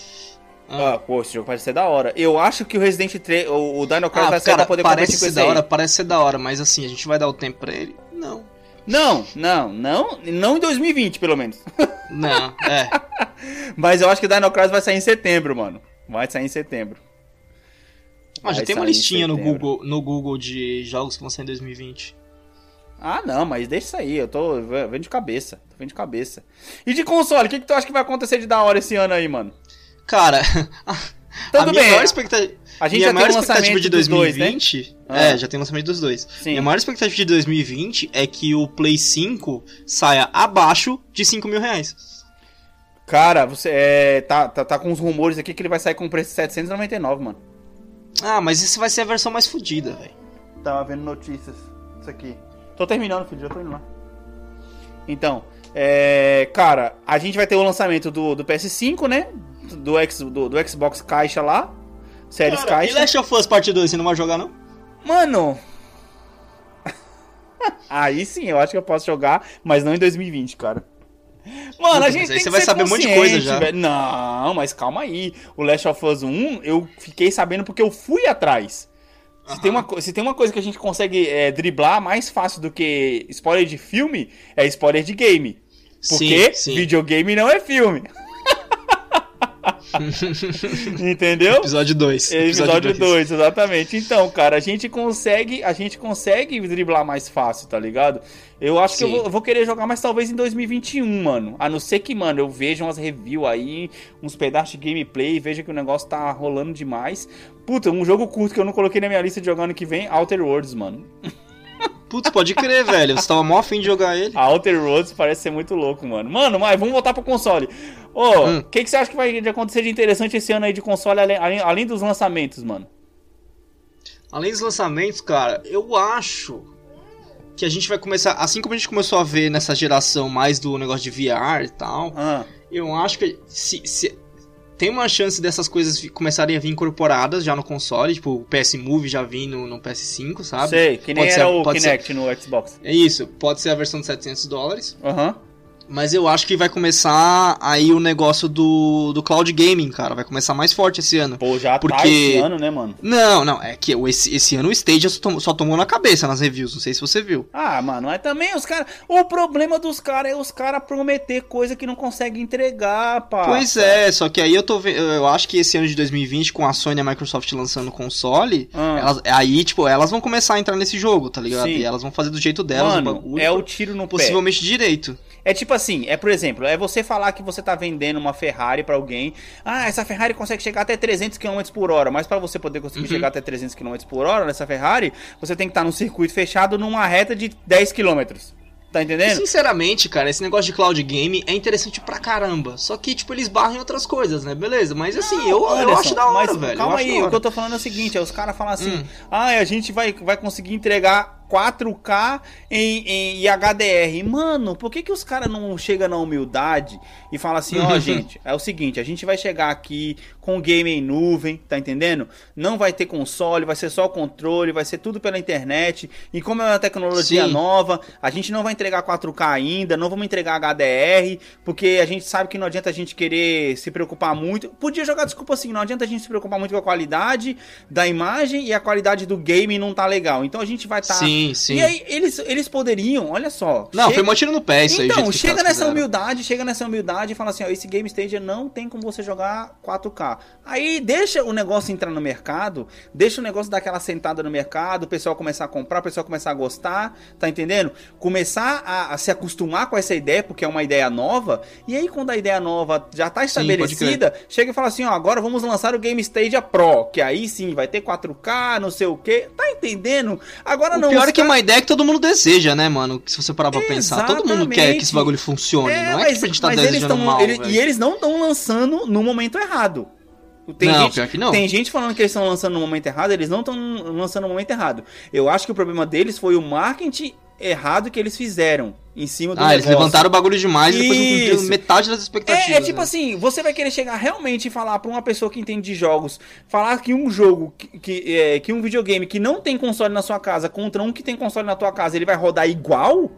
Ah. ah, pô, esse jogo parece ser da hora. Eu acho que o Resident 3, o, o Dino Crisis ah, vai sair cara, pra poder parece ser da hora, Parece ser da hora, mas assim, a gente vai dar o tempo pra ele? Não. Não, não, não, não em 2020, pelo menos. [LAUGHS] Não, é. [LAUGHS] mas eu acho que o Dino Crisis vai sair em setembro, mano. Vai sair em setembro. Ah, já tem uma listinha no Google, no Google de jogos que vão sair em 2020. Ah, não, mas deixa isso aí, eu tô vendo de cabeça, tô vendo de cabeça. E de console, o que, que tu acha que vai acontecer de da hora esse ano aí, mano? Cara, [LAUGHS] Tudo a minha bem. maior expectativa. A gente já maior tem expectativa de 2020. Dois, né? ah. É, já tem lançamento dos dois. Sim. a maior expectativa de 2020 é que o Play 5 saia abaixo de 5 mil reais. Cara, você é, tá, tá, tá com uns rumores aqui que ele vai sair com preço de 799, mano. Ah, mas isso vai ser a versão mais fodida, velho. Tava vendo notícias. Isso aqui. Tô terminando, filho, já tô indo lá. Então, é, cara, a gente vai ter o lançamento do, do PS5, né? Do, X, do, do Xbox Caixa lá. Séries Cara, Caixa. E Last of Us Part 2, você não vai jogar, não? Mano. [LAUGHS] aí sim, eu acho que eu posso jogar, mas não em 2020, cara. Mano, a gente tem você vai saber um monte de coisa já. Velho. Não, mas calma aí. O Last of Us 1, eu fiquei sabendo porque eu fui atrás. Se, uhum. tem, uma, se tem uma coisa que a gente consegue é, driblar mais fácil do que spoiler de filme, é spoiler de game. Porque sim, sim. videogame não é filme. [LAUGHS] [LAUGHS] Entendeu? Episódio 2. Episódio 2, exatamente. Então, cara, a gente consegue, a gente consegue driblar mais fácil, tá ligado? Eu acho Sim. que eu vou, eu vou, querer jogar, mas talvez em 2021, mano. A não ser que, mano, eu veja umas reviews aí, uns pedaços de gameplay, veja que o negócio tá rolando demais. Puta, um jogo curto que eu não coloquei na minha lista de jogar ano que vem, Outer Worlds, mano. [LAUGHS] Putz, pode crer, velho. Você tava mó afim de jogar ele. A Outer Roads parece ser muito louco, mano. Mano, mas vamos voltar pro console. Ô, o hum. que, que você acha que vai acontecer de interessante esse ano aí de console, além, além, além dos lançamentos, mano? Além dos lançamentos, cara, eu acho que a gente vai começar, assim como a gente começou a ver nessa geração mais do negócio de VR e tal, ah. eu acho que se, se, tem uma chance dessas coisas começarem a vir incorporadas já no console, tipo o PS Move já vindo no, no PS5, sabe? Sei, que nem pode era ser, o Kinect ser, no Xbox. É isso, pode ser a versão de 700 dólares. Aham. Uhum. Mas eu acho que vai começar aí o negócio do, do cloud gaming, cara. Vai começar mais forte esse ano. Pô, já tá porque... tá esse ano, né, mano? Não, não. É que esse, esse ano o Stadia só tomou, só tomou na cabeça nas reviews. Não sei se você viu. Ah, mano, é também os caras. O problema dos caras é os caras prometer coisa que não consegue entregar, pá. Pois é, só que aí eu tô vendo. Eu acho que esse ano de 2020, com a Sony e a Microsoft lançando console, ah. elas, aí, tipo, elas vão começar a entrar nesse jogo, tá ligado? Sim. E elas vão fazer do jeito delas. Mano, o bagulho, é o tiro no possivelmente pé. direito. É tipo assim, é por exemplo, é você falar que você tá vendendo uma Ferrari para alguém. Ah, essa Ferrari consegue chegar até 300 km por hora, mas para você poder conseguir uhum. chegar até 300 km por hora nessa Ferrari, você tem que estar tá num circuito fechado numa reta de 10 km. Tá entendendo? Sinceramente, cara, esse negócio de cloud game é interessante pra caramba. Só que, tipo, eles barram em outras coisas, né? Beleza, mas assim, não, eu, eu acho da hora, mas, velho. Calma aí, o que eu tô falando é o seguinte: é os caras falam assim, hum. ah, a gente vai, vai conseguir entregar 4K em, em, em, HDR. Mano, por que, que os caras não chegam na humildade e falam assim: ó, oh, [LAUGHS] gente, é o seguinte, a gente vai chegar aqui com game em nuvem, tá entendendo? Não vai ter console, vai ser só controle, vai ser tudo pela internet. E como é uma tecnologia Sim. nova, a gente não vai entregar 4K ainda, não vamos entregar HDR, porque a gente sabe que não adianta a gente querer se preocupar muito. Podia jogar desculpa assim, não adianta a gente se preocupar muito com a qualidade da imagem e a qualidade do game não tá legal. Então a gente vai estar. Tá Sim, sim. E aí eles, eles poderiam, olha só. Não, chega... foi motivo no pé isso então, aí. Então, chega nessa fizeram. humildade, chega nessa humildade e fala assim, ó, esse Game Stadia não tem como você jogar 4K. Aí deixa o negócio entrar no mercado, deixa o negócio dar aquela sentada no mercado, o pessoal começar a comprar, o pessoal começar a gostar, tá entendendo? Começar a, a se acostumar com essa ideia, porque é uma ideia nova, e aí quando a ideia nova já tá estabelecida, sim, chega e fala assim, ó, agora vamos lançar o Game Stadia Pro, que aí sim vai ter 4K, não sei o que, tá entendendo? Agora o não... Pior é que é uma ideia que todo mundo deseja, né, mano? Se você parar pra pensar. Todo mundo quer que esse bagulho funcione. É, não é mas, que a gente tá desejando tão, mal. Ele, e eles não estão lançando no momento errado. Tem não, gente, pior que não. Tem gente falando que eles estão lançando no momento errado, eles não estão lançando no momento errado. Eu acho que o problema deles foi o marketing errado que eles fizeram em cima do Ah, negócio. eles levantaram o bagulho demais Isso. e depois não metade das expectativas. É, é tipo né? assim, você vai querer chegar realmente e falar pra uma pessoa que entende de jogos, falar que um jogo, que, que, é, que um videogame que não tem console na sua casa contra um que tem console na tua casa, ele vai rodar igual?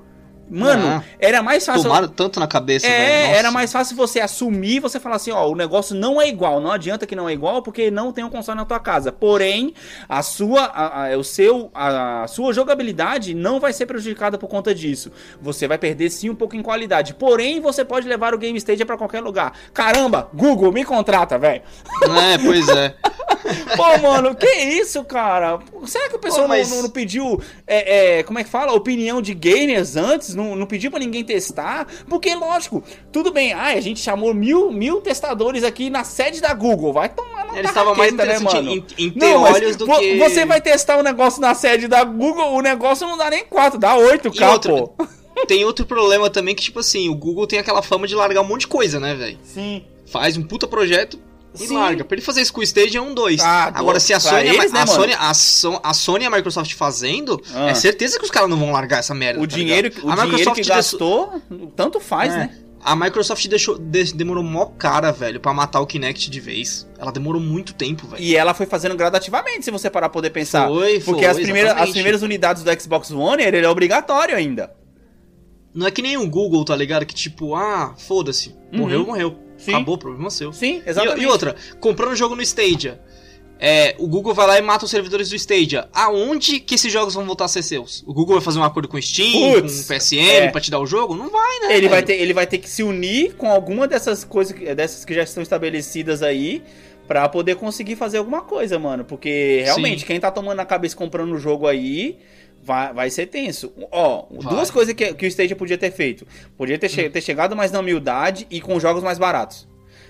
Mano, ah, era mais fácil. Tomaram tanto na cabeça, É, era mais fácil você assumir você falar assim: ó, o negócio não é igual. Não adianta que não é igual porque não tem um console na tua casa. Porém, a sua, a, a, o seu, a, a, sua jogabilidade não vai ser prejudicada por conta disso. Você vai perder sim um pouco em qualidade. Porém, você pode levar o Game Stage para qualquer lugar. Caramba, Google, me contrata, velho. É, pois é. [LAUGHS] Pô, mano, que isso, cara? Será que o pessoal Pô, mas... não, não, pediu, é, é, como é que fala? Opinião de gamers antes? Não, não pediu pra ninguém testar? Porque, lógico, tudo bem, ai, a gente chamou mil, mil testadores aqui na sede da Google. Vai tomar na Eles estavam mais né, mano? em, em ter não, olhos do que... Você vai testar o um negócio na sede da Google, o negócio não dá nem 4, dá 8K, pô. Tem outro problema também que, tipo assim, o Google tem aquela fama de largar um monte de coisa, né, velho? Sim. Faz um puta projeto, e Sim. larga. Pra ele fazer isso com o Stage é um 2. Ah, Agora, se a Sony, eles, né, a, Sony, a, so, a Sony e a Microsoft fazendo, ah. é certeza que os caras não vão largar essa merda. O tá dinheiro, o a Microsoft que gastou, tanto faz, é. né? A Microsoft deixou, de, demorou mó cara, velho, para matar o Kinect de vez. Ela demorou muito tempo, velho. E ela foi fazendo gradativamente, se você parar pra poder pensar. Foi, foi. Porque as primeiras, as primeiras unidades do Xbox One, ele é obrigatório ainda. Não é que nem o Google, tá ligado? Que tipo, ah, foda-se. Morreu, uhum. morreu. Sim. Acabou, problema seu. Sim, exatamente. E, e outra, comprando jogo no Stadia. É, o Google vai lá e mata os servidores do Stadia. Aonde que esses jogos vão voltar a ser seus? O Google vai fazer um acordo com o Steam, Puts, com o PSN é. pra te dar o jogo? Não vai, né? Ele vai, ter, ele vai ter que se unir com alguma dessas coisas dessas que já estão estabelecidas aí para poder conseguir fazer alguma coisa, mano. Porque realmente, Sim. quem tá tomando a cabeça comprando o jogo aí vai, vai ser tenso. Ó, vai. duas coisas que, que o Stadia podia ter feito. Podia ter, che hum. ter chegado mais na humildade e com jogos mais baratos.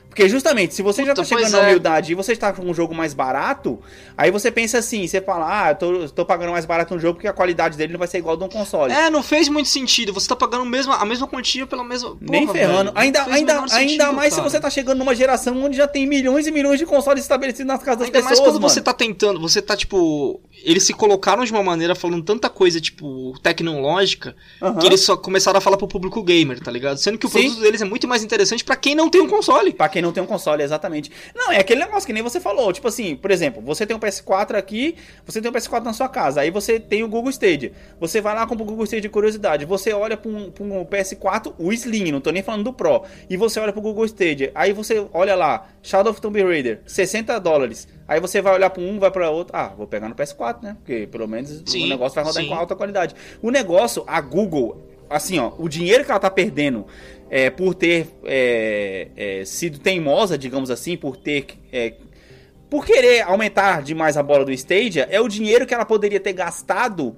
Porque justamente, se você Puta, já tá chegando na é. humildade e você está com um jogo mais barato, aí você pensa assim, você fala, ah, eu tô, tô pagando mais barato no jogo porque a qualidade dele não vai ser igual de um console. É, não fez muito sentido. Você tá pagando mesmo, a mesma quantia pela mesma. Porra, Nem ferrando. Velho, ainda ainda, ainda mais cara. se você tá chegando numa geração onde já tem milhões e milhões de consoles estabelecidos nas casas das ainda pessoas. Ainda mais quando mano. você tá tentando, você tá tipo. Eles se colocaram de uma maneira falando tanta coisa, tipo, tecnológica, uhum. que eles só começaram a falar pro público gamer, tá ligado? Sendo que o Sim. produto deles é muito mais interessante para quem não tem um console. Pra quem não tem um console, exatamente. Não, é aquele negócio que nem você falou. Tipo assim, por exemplo, você tem um PS4 aqui, você tem um PS4 na sua casa, aí você tem o Google Stadia. Você vai lá com o Google Stadia de curiosidade, você olha pra um, um PS4, o Slim, não tô nem falando do Pro, e você olha pro Google Stadia, aí você olha lá, Shadow of Tomb Raider, 60 dólares. Aí você vai olhar para um, vai para outro. Ah, vou pegar no PS4, né? Porque pelo menos sim, o negócio vai rodar sim. com alta qualidade. O negócio, a Google, assim, ó, o dinheiro que ela tá perdendo é, por ter é, é, sido teimosa, digamos assim, por ter. É, por querer aumentar demais a bola do Stadia, é o dinheiro que ela poderia ter gastado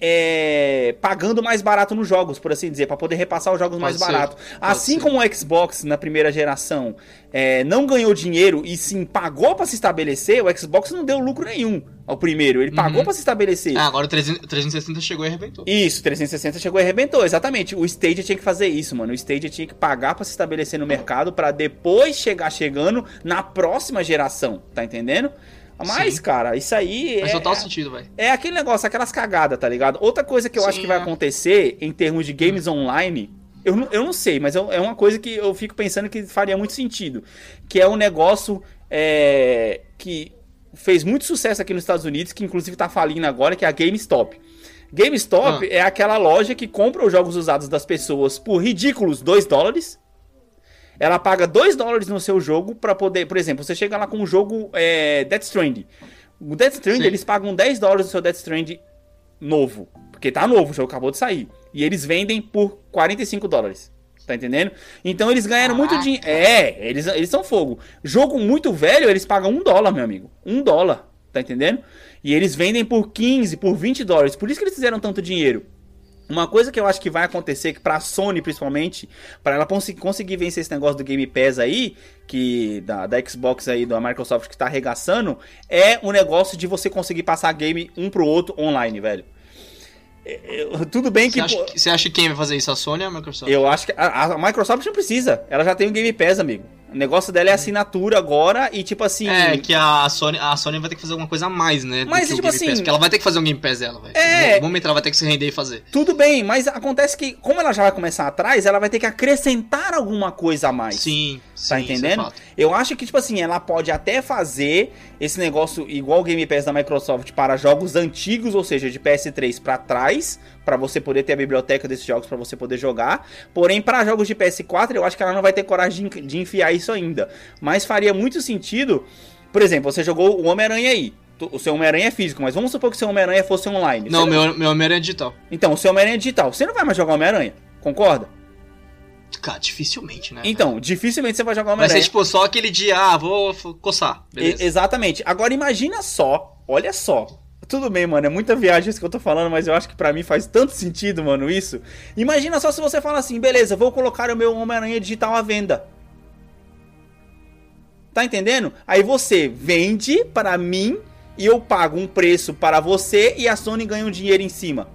é, pagando mais barato nos jogos, por assim dizer, para poder repassar os jogos Pode mais barato. Assim ser. como o Xbox na primeira geração é, não ganhou dinheiro e sim pagou para se estabelecer, o Xbox não deu lucro nenhum ao primeiro. Ele uhum. pagou para se estabelecer. Ah, agora o 360 chegou e arrebentou. Isso, 360 chegou e arrebentou, exatamente. O Stadia tinha que fazer isso, mano. O Stadia tinha que pagar para se estabelecer no mercado para depois chegar chegando na próxima geração, tá entendendo? Mas, Sim. cara, isso aí. Faz é, total sentido, velho. É aquele negócio, aquelas cagadas, tá ligado? Outra coisa que eu Sim, acho que vai é. acontecer em termos de games online. Eu não, eu não sei, mas é uma coisa que eu fico pensando que faria muito sentido. Que é um negócio é, que fez muito sucesso aqui nos Estados Unidos, que inclusive tá falindo agora, que é a GameStop. GameStop ah. é aquela loja que compra os jogos usados das pessoas por ridículos 2 dólares ela paga 2 dólares no seu jogo para poder, por exemplo, você chega lá com um jogo é, Death Stranding. O Death Stranding, Sim. eles pagam 10 dólares no seu Death Stranding novo. Porque tá novo, o jogo acabou de sair. E eles vendem por 45 dólares. Tá entendendo? Então eles ganharam ah, muito dinheiro. É, eles, eles são fogo. Jogo muito velho, eles pagam um dólar, meu amigo. Um dólar. Tá entendendo? E eles vendem por 15, por 20 dólares. Por isso que eles fizeram tanto dinheiro. Uma coisa que eu acho que vai acontecer, que pra Sony principalmente, para ela cons conseguir vencer esse negócio do Game Pass aí, que da, da Xbox aí, da Microsoft que tá arregaçando, é o negócio de você conseguir passar game um pro outro online, velho. Eu, tudo bem que. Você acha, você acha que quem vai fazer isso? A Sony ou a Microsoft? Eu acho que a, a Microsoft não precisa. Ela já tem o Game Pass, amigo. O negócio dela é assinatura agora e tipo assim. É, que a Sony, a Sony vai ter que fazer alguma coisa a mais, né? Mas tipo assim. Pass, porque ela vai ter que fazer um Game Pass dela, velho. É. No momento ela vai ter que se render e fazer. Tudo bem, mas acontece que, como ela já vai começar atrás, ela vai ter que acrescentar alguma coisa a mais. Sim. Tá sim, entendendo? É Eu acho que, tipo assim, ela pode até fazer esse negócio igual o Game Pass da Microsoft para jogos antigos, ou seja, de PS3 para trás, para você poder ter a biblioteca desses jogos para você poder jogar. Porém, para jogos de PS4, eu acho que ela não vai ter coragem de, enfiar isso ainda. Mas faria muito sentido. Por exemplo, você jogou o Homem-Aranha aí. O seu Homem-Aranha é físico, mas vamos supor que o seu Homem-Aranha fosse online. Não, meu, meu Homem-Aranha é digital. Então, o seu Homem-Aranha é digital. Você não vai mais jogar Homem-Aranha, concorda? Cara, dificilmente, né? Então, dificilmente você vai jogar Homem-Aranha. Vai ser tipo só aquele dia, ah, vou coçar. E, exatamente. Agora imagina só, olha só. Tudo bem, mano, é muita viagem isso que eu tô falando, mas eu acho que para mim faz tanto sentido, mano, isso. Imagina só se você fala assim, beleza, vou colocar o meu Homem-Aranha digital à venda. Tá entendendo? Aí você vende para mim e eu pago um preço para você e a Sony ganha um dinheiro em cima.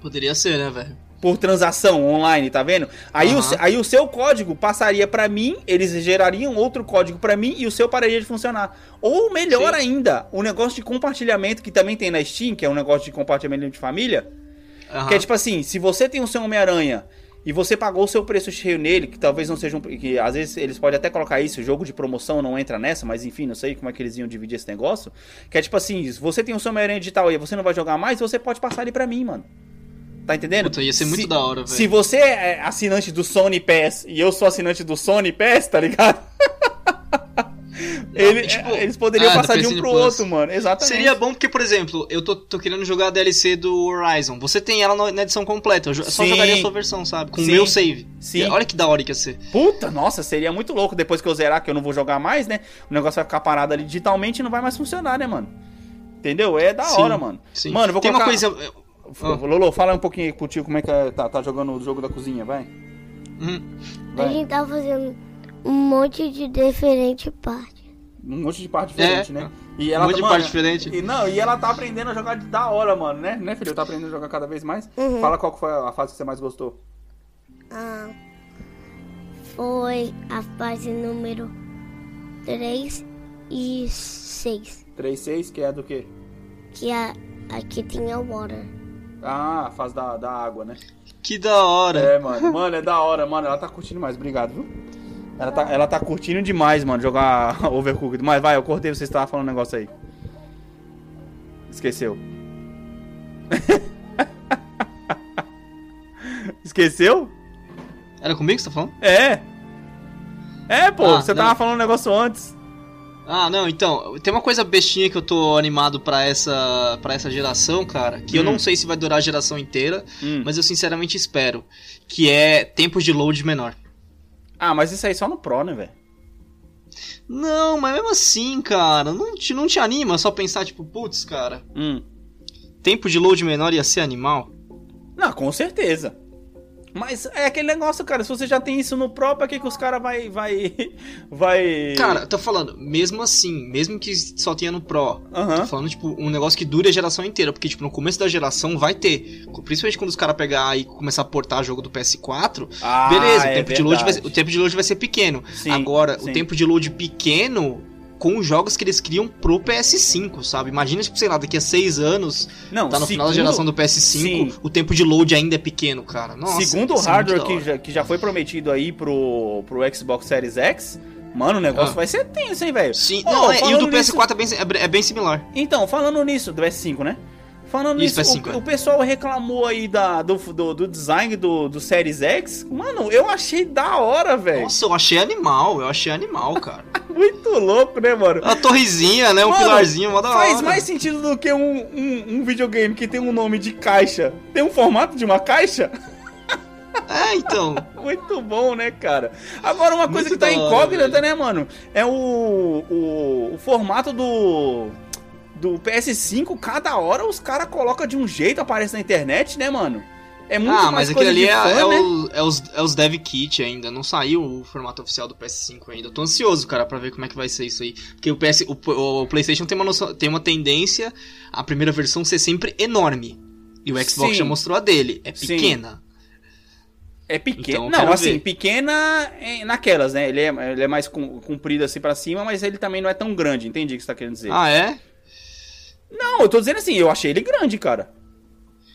Poderia ser, né, velho? Por transação online, tá vendo? Aí, uhum. o, aí o seu código passaria para mim, eles gerariam outro código para mim e o seu pararia de funcionar. Ou melhor Sim. ainda, o negócio de compartilhamento que também tem na Steam, que é um negócio de compartilhamento de família. Uhum. Que é tipo assim, se você tem o seu Homem-Aranha e você pagou o seu preço cheio nele, que talvez não seja um. que às vezes eles podem até colocar isso, jogo de promoção não entra nessa, mas enfim, não sei como é que eles iam dividir esse negócio. Que é tipo assim, se você tem o seu Homem-Aranha digital aí você não vai jogar mais, você pode passar ele pra mim, mano. Tá entendendo? Puta, ia ser muito se, da hora, velho. Se você é assinante do Sony Pass e eu sou assinante do Sony Pass, tá ligado? [LAUGHS] Ele, tipo, eles poderiam ah, passar de um pro Plus. outro, mano. Exatamente. Seria bom porque, por exemplo, eu tô, tô querendo jogar a DLC do Horizon. Você tem ela na edição completa. Eu só Sim. jogaria a sua versão, sabe? Com o meu save. Sim. Olha que da hora que ia ser. Puta, nossa, seria muito louco. Depois que eu zerar, que eu não vou jogar mais, né? O negócio vai ficar parado ali digitalmente e não vai mais funcionar, né, mano? Entendeu? É da hora, mano. Sim. Mano, vou tem colocar... uma coisa. Oh. Lolo, fala um pouquinho aí pro tio como é que é, tá, tá jogando o jogo da cozinha, vai. Hum. Vai. A gente tava fazendo um monte de diferente parte. Um monte de parte diferente, é. né? E ela um monte tá, de parte diferente. E, não, e ela tá aprendendo a jogar de da hora, mano, né? Né, filho? Tá aprendendo a jogar cada vez mais. Uhum. Fala qual foi a fase que você mais gostou. Ah, foi a fase número 3 e 6. 3 e 6, que é do quê? Que é aqui tinha water. Ah, a fase da, da água, né? Que da hora. É, mano. Mano, é da hora, mano. Ela tá curtindo mais. Obrigado, viu? Ela tá, ela tá curtindo demais, mano, jogar [LAUGHS] Overcooked. Mas vai, eu cortei, você estava falando um negócio aí. Esqueceu. [LAUGHS] Esqueceu? Era comigo que você tá falando? É. É, pô, ah, você não. tava falando um negócio antes. Ah, não, então, tem uma coisa bestinha que eu tô animado para essa para essa geração, cara, que hum. eu não sei se vai durar a geração inteira, hum. mas eu sinceramente espero, que é tempos de load menor. Ah, mas isso aí só no Pro, né, velho? Não, mas mesmo assim, cara, não te, não te anima só pensar, tipo, putz, cara. Hum. Tempo de load menor ia ser animal? Não, com certeza. Mas é aquele negócio, cara, se você já tem isso no Pro, pra que, que os caras vai, vai. [LAUGHS] Vai. Cara, tô falando, mesmo assim, mesmo que só tenha no Pro, uhum. tô falando, tipo, um negócio que dure a geração inteira. Porque, tipo, no começo da geração vai ter. Principalmente quando os caras pegar e começar a portar jogo do PS4, ah, beleza, é o, tempo de load vai, o tempo de load vai ser pequeno. Sim, Agora, sim. o tempo de load pequeno com os jogos que eles criam pro PS5, sabe? Imagina, tipo, sei lá, daqui a seis anos, não, tá no segundo, final da geração do PS5, sim. o tempo de load ainda é pequeno, cara. Nossa, segundo o hardware que já, que já foi prometido aí pro, pro Xbox Series X, Mano, o negócio ah. vai ser tenso, hein, velho? Sim, oh, não, é, e o do PS4 nisso... é, bem, é bem similar. Então, falando nisso, do PS5, né? Falando Isso, nisso, o, é. o, pessoal reclamou aí da, do, do, do, design do, do Series X. Mano, eu achei da hora, velho. Nossa, eu achei animal, eu achei animal, cara. [LAUGHS] Muito louco, né, mano? A torrezinha, né? Um mano, pilarzinho, mó da hora. Faz mais sentido do que um, um, um videogame que tem um nome de caixa. Tem um formato de uma caixa? [LAUGHS] É, então. [LAUGHS] Muito bom, né, cara? Agora, uma coisa Muito que tá incógnita, né, mano? É o, o, o formato do do PS5, cada hora os caras colocam de um jeito, aparece na internet, né, mano? É muito ah, mas aquele ali é, fã, é, né? o, é, os, é os dev kit ainda, não saiu o formato oficial do PS5 ainda. Eu tô ansioso, cara, para ver como é que vai ser isso aí. Porque o, PS, o, o PlayStation tem uma, noção, tem uma tendência a primeira versão ser sempre enorme. E o Xbox Sim. já mostrou a dele, é pequena. Sim. É pequena. Então, não, assim, ver. pequena naquelas, né? Ele é, ele é mais comprido assim para cima, mas ele também não é tão grande, entendi o que você tá querendo dizer. Ah, é? Não, eu tô dizendo assim, eu achei ele grande, cara.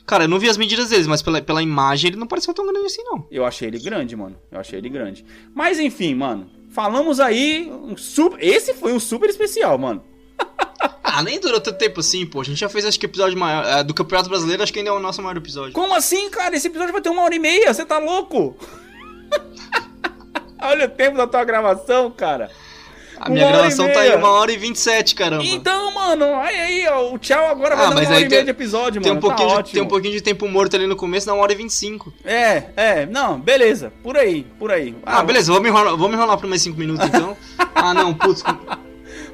Cara, eu não vi as medidas deles, mas pela, pela imagem ele não pareceu tão grande assim, não. Eu achei ele grande, mano. Eu achei ele grande. Mas enfim, mano. Falamos aí. Um super... Esse foi um super especial, mano. [LAUGHS] ah, nem durou tanto tempo assim, pô. A gente já fez, acho que episódio maior. É, do Campeonato Brasileiro, acho que ainda é o nosso maior episódio. Como assim, cara? Esse episódio vai ter uma hora e meia, você tá louco? [LAUGHS] Olha o tempo da tua gravação, cara. A minha gravação tá aí uma hora e vinte e sete, caramba. Então, mano, aí aí, ó, o tchau agora vai ah, dar uma hora e meia de episódio, tem mano. Um pouquinho tá de, tem um pouquinho de tempo morto ali no começo, na uma hora e vinte e cinco. É, é, não, beleza, por aí, por aí. Ah, ah beleza, vamos enrolar, vamos enrolar por mais cinco minutos então. [LAUGHS] ah, não, putz,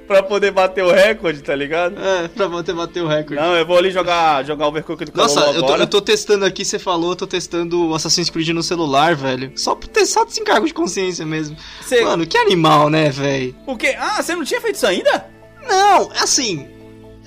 pra poder bater o recorde, tá ligado? É, pra poder bater o recorde. Não, eu vou ali jogar, jogar Overcooked com Nossa, eu tô, eu tô testando aqui, você falou, eu tô testando Assassin's Creed no celular, velho. Só por ter só desse encargo de consciência mesmo. Cê... Mano, que animal, né, velho? O quê? Ah, você não tinha feito isso ainda? Não, assim,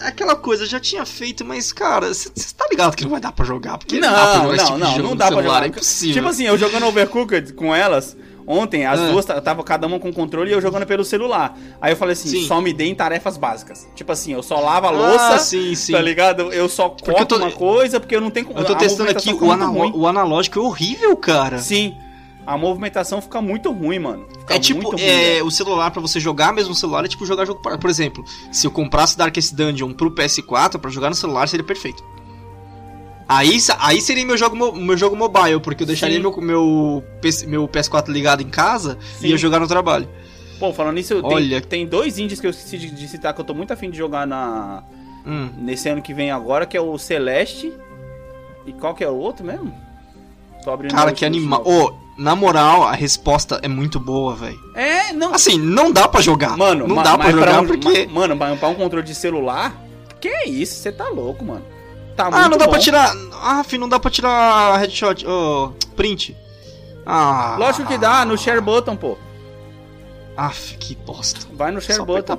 aquela coisa, já tinha feito, mas, cara, você tá ligado que não vai dar pra jogar? Porque não, não dá pra jogar não, tipo não, não dá celular, pra jogar. É impossível. Tipo assim, eu jogando Overcooked com elas, Ontem, as ah. duas tava cada uma com controle e eu jogando pelo celular. Aí eu falei assim, sim. só me deem tarefas básicas. Tipo assim, eu só lavo a louça, ah, sim, sim. tá ligado? Eu só corto tô... uma coisa, porque eu não tenho... Eu tô testando aqui, o, analo... o analógico é horrível, cara. Sim. A movimentação fica muito ruim, mano. Fica é tipo, ruim, é, o celular para você jogar mesmo o celular é tipo jogar jogo. Por exemplo, se eu comprasse Darkest Dungeon pro PS4 para jogar no celular seria perfeito. Aí, aí seria meu jogo, meu jogo mobile, porque eu deixaria meu, meu, meu PS4 ligado em casa Sim. e ia jogar no trabalho. Pô, falando nisso, Olha... tem, tem dois indies que eu esqueci de, de, citar que eu tô muito afim de jogar na hum. nesse ano que vem agora, que é o Celeste. E qual que é o outro mesmo? Cara, que animal. Ô, oh, na moral, a resposta é muito boa, velho. É, não. Assim, não dá para jogar. Mano, não dá para jogar pra um, porque. Mano, pra um controle de celular. Que isso? Você tá louco, mano tá ah, não dá bom. pra tirar. Ah, filho, não dá pra tirar headshot. Oh, print. Ah. Lógico que dá, no share button, pô. Aff, que bosta. Vai no share button.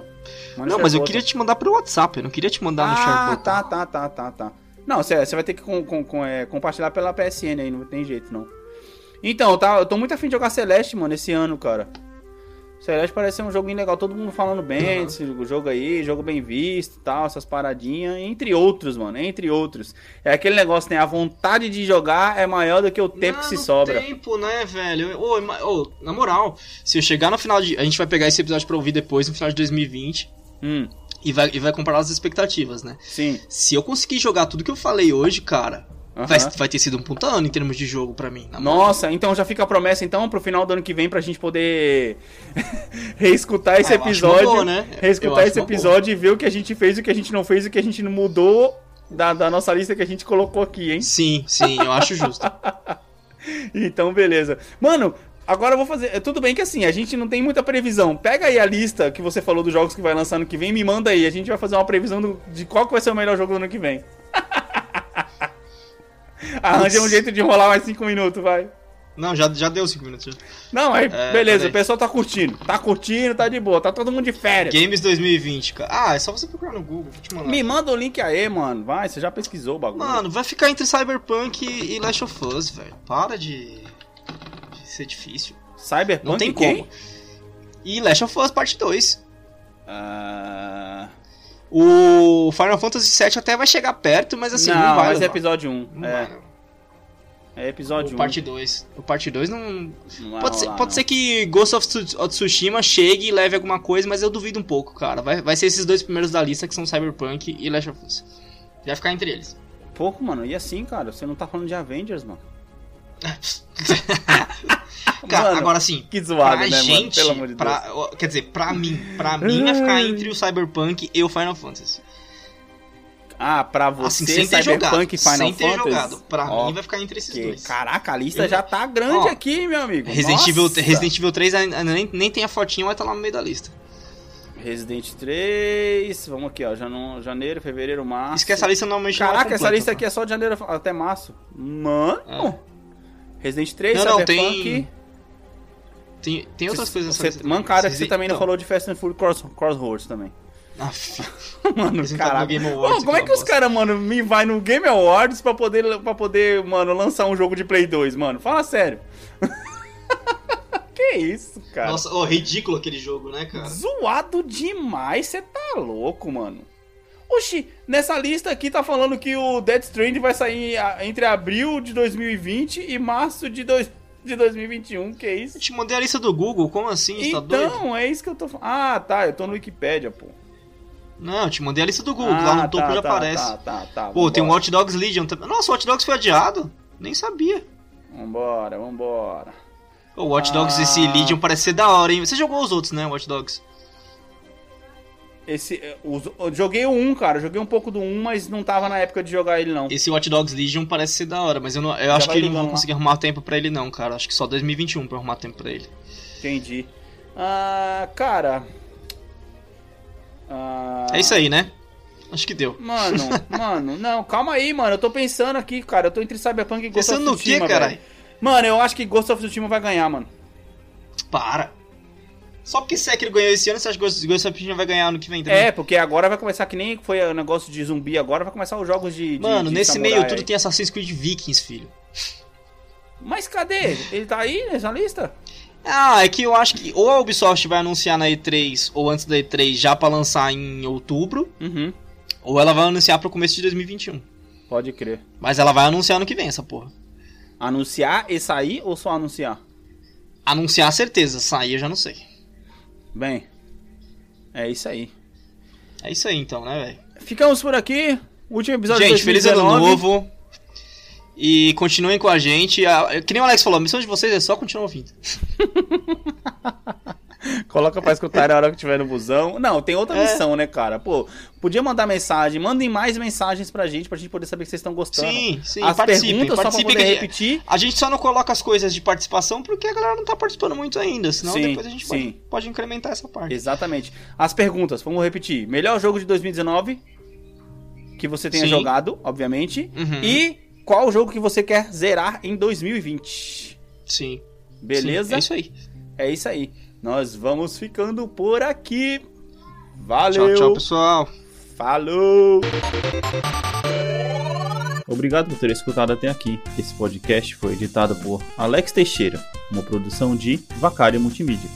Não, mas eu queria te mandar pro WhatsApp, eu não queria te mandar ah, no share button. tá, tá, tá, tá, tá. Não, você vai ter que com, com, com, é, compartilhar pela PSN aí, não tem jeito não. Então, tá, eu tô muito afim de jogar Celeste, mano, esse ano, cara. Celeste parece ser um joguinho legal, todo mundo falando bem uhum. desse jogo aí, jogo bem visto e tal, essas paradinhas, entre outros, mano, entre outros. É aquele negócio, né? A vontade de jogar é maior do que o tempo não, que se sobra. tempo, né, velho? Ô, na moral, se eu chegar no final de. A gente vai pegar esse episódio pra ouvir depois, no final de 2020. Hum. E vai, e vai comparar as expectativas, né? Sim. Se eu conseguir jogar tudo que eu falei hoje, cara, Uhum. Vai, vai, ter sido um puta ano em termos de jogo para mim. Nossa, então já fica a promessa então pro final do ano que vem pra gente poder [LAUGHS] reescutar esse ah, episódio. Boa, né? Reescutar esse episódio e ver o que a gente fez, o que a gente não fez, o que a gente não mudou da, da nossa lista que a gente colocou aqui, hein? Sim, sim, eu acho justo. [LAUGHS] então, beleza. Mano, Agora eu vou fazer. É, tudo bem que assim, a gente não tem muita previsão. Pega aí a lista que você falou dos jogos que vai lançar ano que vem, me manda aí. A gente vai fazer uma previsão do, de qual que vai ser o melhor jogo do ano que vem. Arranja um jeito de enrolar mais 5 minutos, vai. Não, já, já deu 5 minutos. Não, aí, é, beleza, o pessoal tá curtindo. Tá curtindo, tá de boa, tá todo mundo de férias. Games 2020, cara. Ah, é só você procurar no Google, vou te mandar. Me manda o link aí, mano. Vai, você já pesquisou o bagulho. Mano, vai ficar entre Cyberpunk e Last of Us, velho. Para de... de ser difícil. Cyberpunk Não tem quem? como. E Last of Us Parte 2. Ah... Uh... O Final Fantasy VII até vai chegar perto, mas assim, não, não vai. Mas é episódio 1. Não é. Vai, é episódio o 1. Parte 2. O parte 2 não. não pode, ser, pode ser que Ghost of Tsushima chegue e leve alguma coisa, mas eu duvido um pouco, cara. Vai, vai ser esses dois primeiros da lista que são Cyberpunk e Last of Us. Vai ficar entre eles. Pouco, mano. E assim, cara? Você não tá falando de Avengers, mano. Cara, mano, agora sim, que zoado, pra né, gente, mano? Pelo amor de pra, Deus. quer dizer, pra mim, pra mim vai ficar entre o Cyberpunk e o Final Fantasy. Ah, pra você, assim, sem ter Cyberpunk jogado, e Final sem ter Fantasy? jogado. Pra oh, mim vai ficar entre esses que... dois. Caraca, a lista Eu... já tá grande oh, aqui, meu amigo. Resident Evil, Resident Evil 3 nem, nem tem a fotinha, mas tá lá no meio da lista. Resident 3, vamos aqui, ó, janeiro, fevereiro, março. Esquece a lista normalmente Caraca, não é completa, essa lista aqui é só de janeiro até março. Mano, é. Resident 3, não, não, Tem... Tem, tem outras coisas você, Mancada que você também não falou de Fast and Furious Cross, Crossroads também. [LAUGHS] mano, caralho. Game Awards, como é que os caras, mano, me vai no Game Awards pra poder, pra poder, mano, lançar um jogo de Play 2, mano? Fala sério. [LAUGHS] que isso, cara? Nossa, oh, ridículo aquele jogo, né, cara? Zoado demais, você tá louco, mano. Oxi, nessa lista aqui tá falando que o Dead Stranding vai sair entre abril de 2020 e março de, dois, de 2021, que é isso? Eu te mandei a lista do Google, como assim? Tá então, tá é isso que eu tô falando. Ah, tá, eu tô no Wikipedia, pô. Não, eu te mandei a lista do Google, ah, lá no topo tá, já tá, aparece. Tá, tá, tá. Pô, vambora. tem um Watch Dogs Legion também. Nossa, o Watch Dogs foi adiado? Nem sabia. Vambora, vambora. O Watch Dogs, ah. esse Legion parece ser da hora, hein? Você jogou os outros, né, Watch Dogs? Esse, os, eu joguei o 1, cara. joguei um pouco do 1, mas não tava na época de jogar ele, não. Esse Watch Dogs Legion parece ser da hora, mas eu, não, eu acho que ele não vai conseguir arrumar tempo pra ele, não, cara. Acho que só 2021 pra arrumar tempo pra ele. Entendi. Ah, cara. Ah... É isso aí, né? Acho que deu. Mano, [LAUGHS] mano, não, calma aí, mano. Eu tô pensando aqui, cara. Eu tô entre Cyberpunk e Ghost pensando of Tsushima, no quê, cara? Mano, eu acho que Ghost of Tsushima vai ganhar, mano. Para. Só porque Sekiro ganhou esse ano, você acha que Ghost of Tsushima vai ganhar ano que vem também? É, porque agora vai começar, que nem foi o negócio de zumbi, agora vai começar os jogos de. Mano, de, de nesse meio tudo tem Assassin's Creed Vikings, filho. Mas cadê? Ele tá aí nessa lista? Ah, é que eu acho que ou a Ubisoft vai anunciar na E3 ou antes da E3 já para lançar em outubro, uhum. ou ela vai anunciar pro começo de 2021. Pode crer. Mas ela vai anunciar no que vem, essa porra. Anunciar e sair ou só anunciar? Anunciar certeza, sair eu já não sei. Bem, é isso aí. É isso aí então, né, velho? Ficamos por aqui. Último episódio Gente, feliz ano novo. E continuem com a gente. Que nem o Alex falou, a missão de vocês é só continuar ouvindo. [LAUGHS] Coloca pra escutar na hora que estiver no busão. Não, tem outra é. missão, né, cara? Pô, podia mandar mensagem. Mandem mais mensagens pra gente, pra gente poder saber que vocês estão gostando. Sim, sim. As perguntas só pra poder repetir. A gente só não coloca as coisas de participação porque a galera não tá participando muito ainda. Senão sim, depois a gente pode, pode incrementar essa parte. Exatamente. As perguntas, vamos repetir. Melhor jogo de 2019 que você tenha sim. jogado, obviamente. Uhum. E qual o jogo que você quer zerar em 2020. Sim. Beleza? Sim, é isso aí. É isso aí. Nós vamos ficando por aqui. Valeu! Tchau, tchau, pessoal! Falou! Obrigado por ter escutado até aqui. Esse podcast foi editado por Alex Teixeira, uma produção de Vacário Multimídia.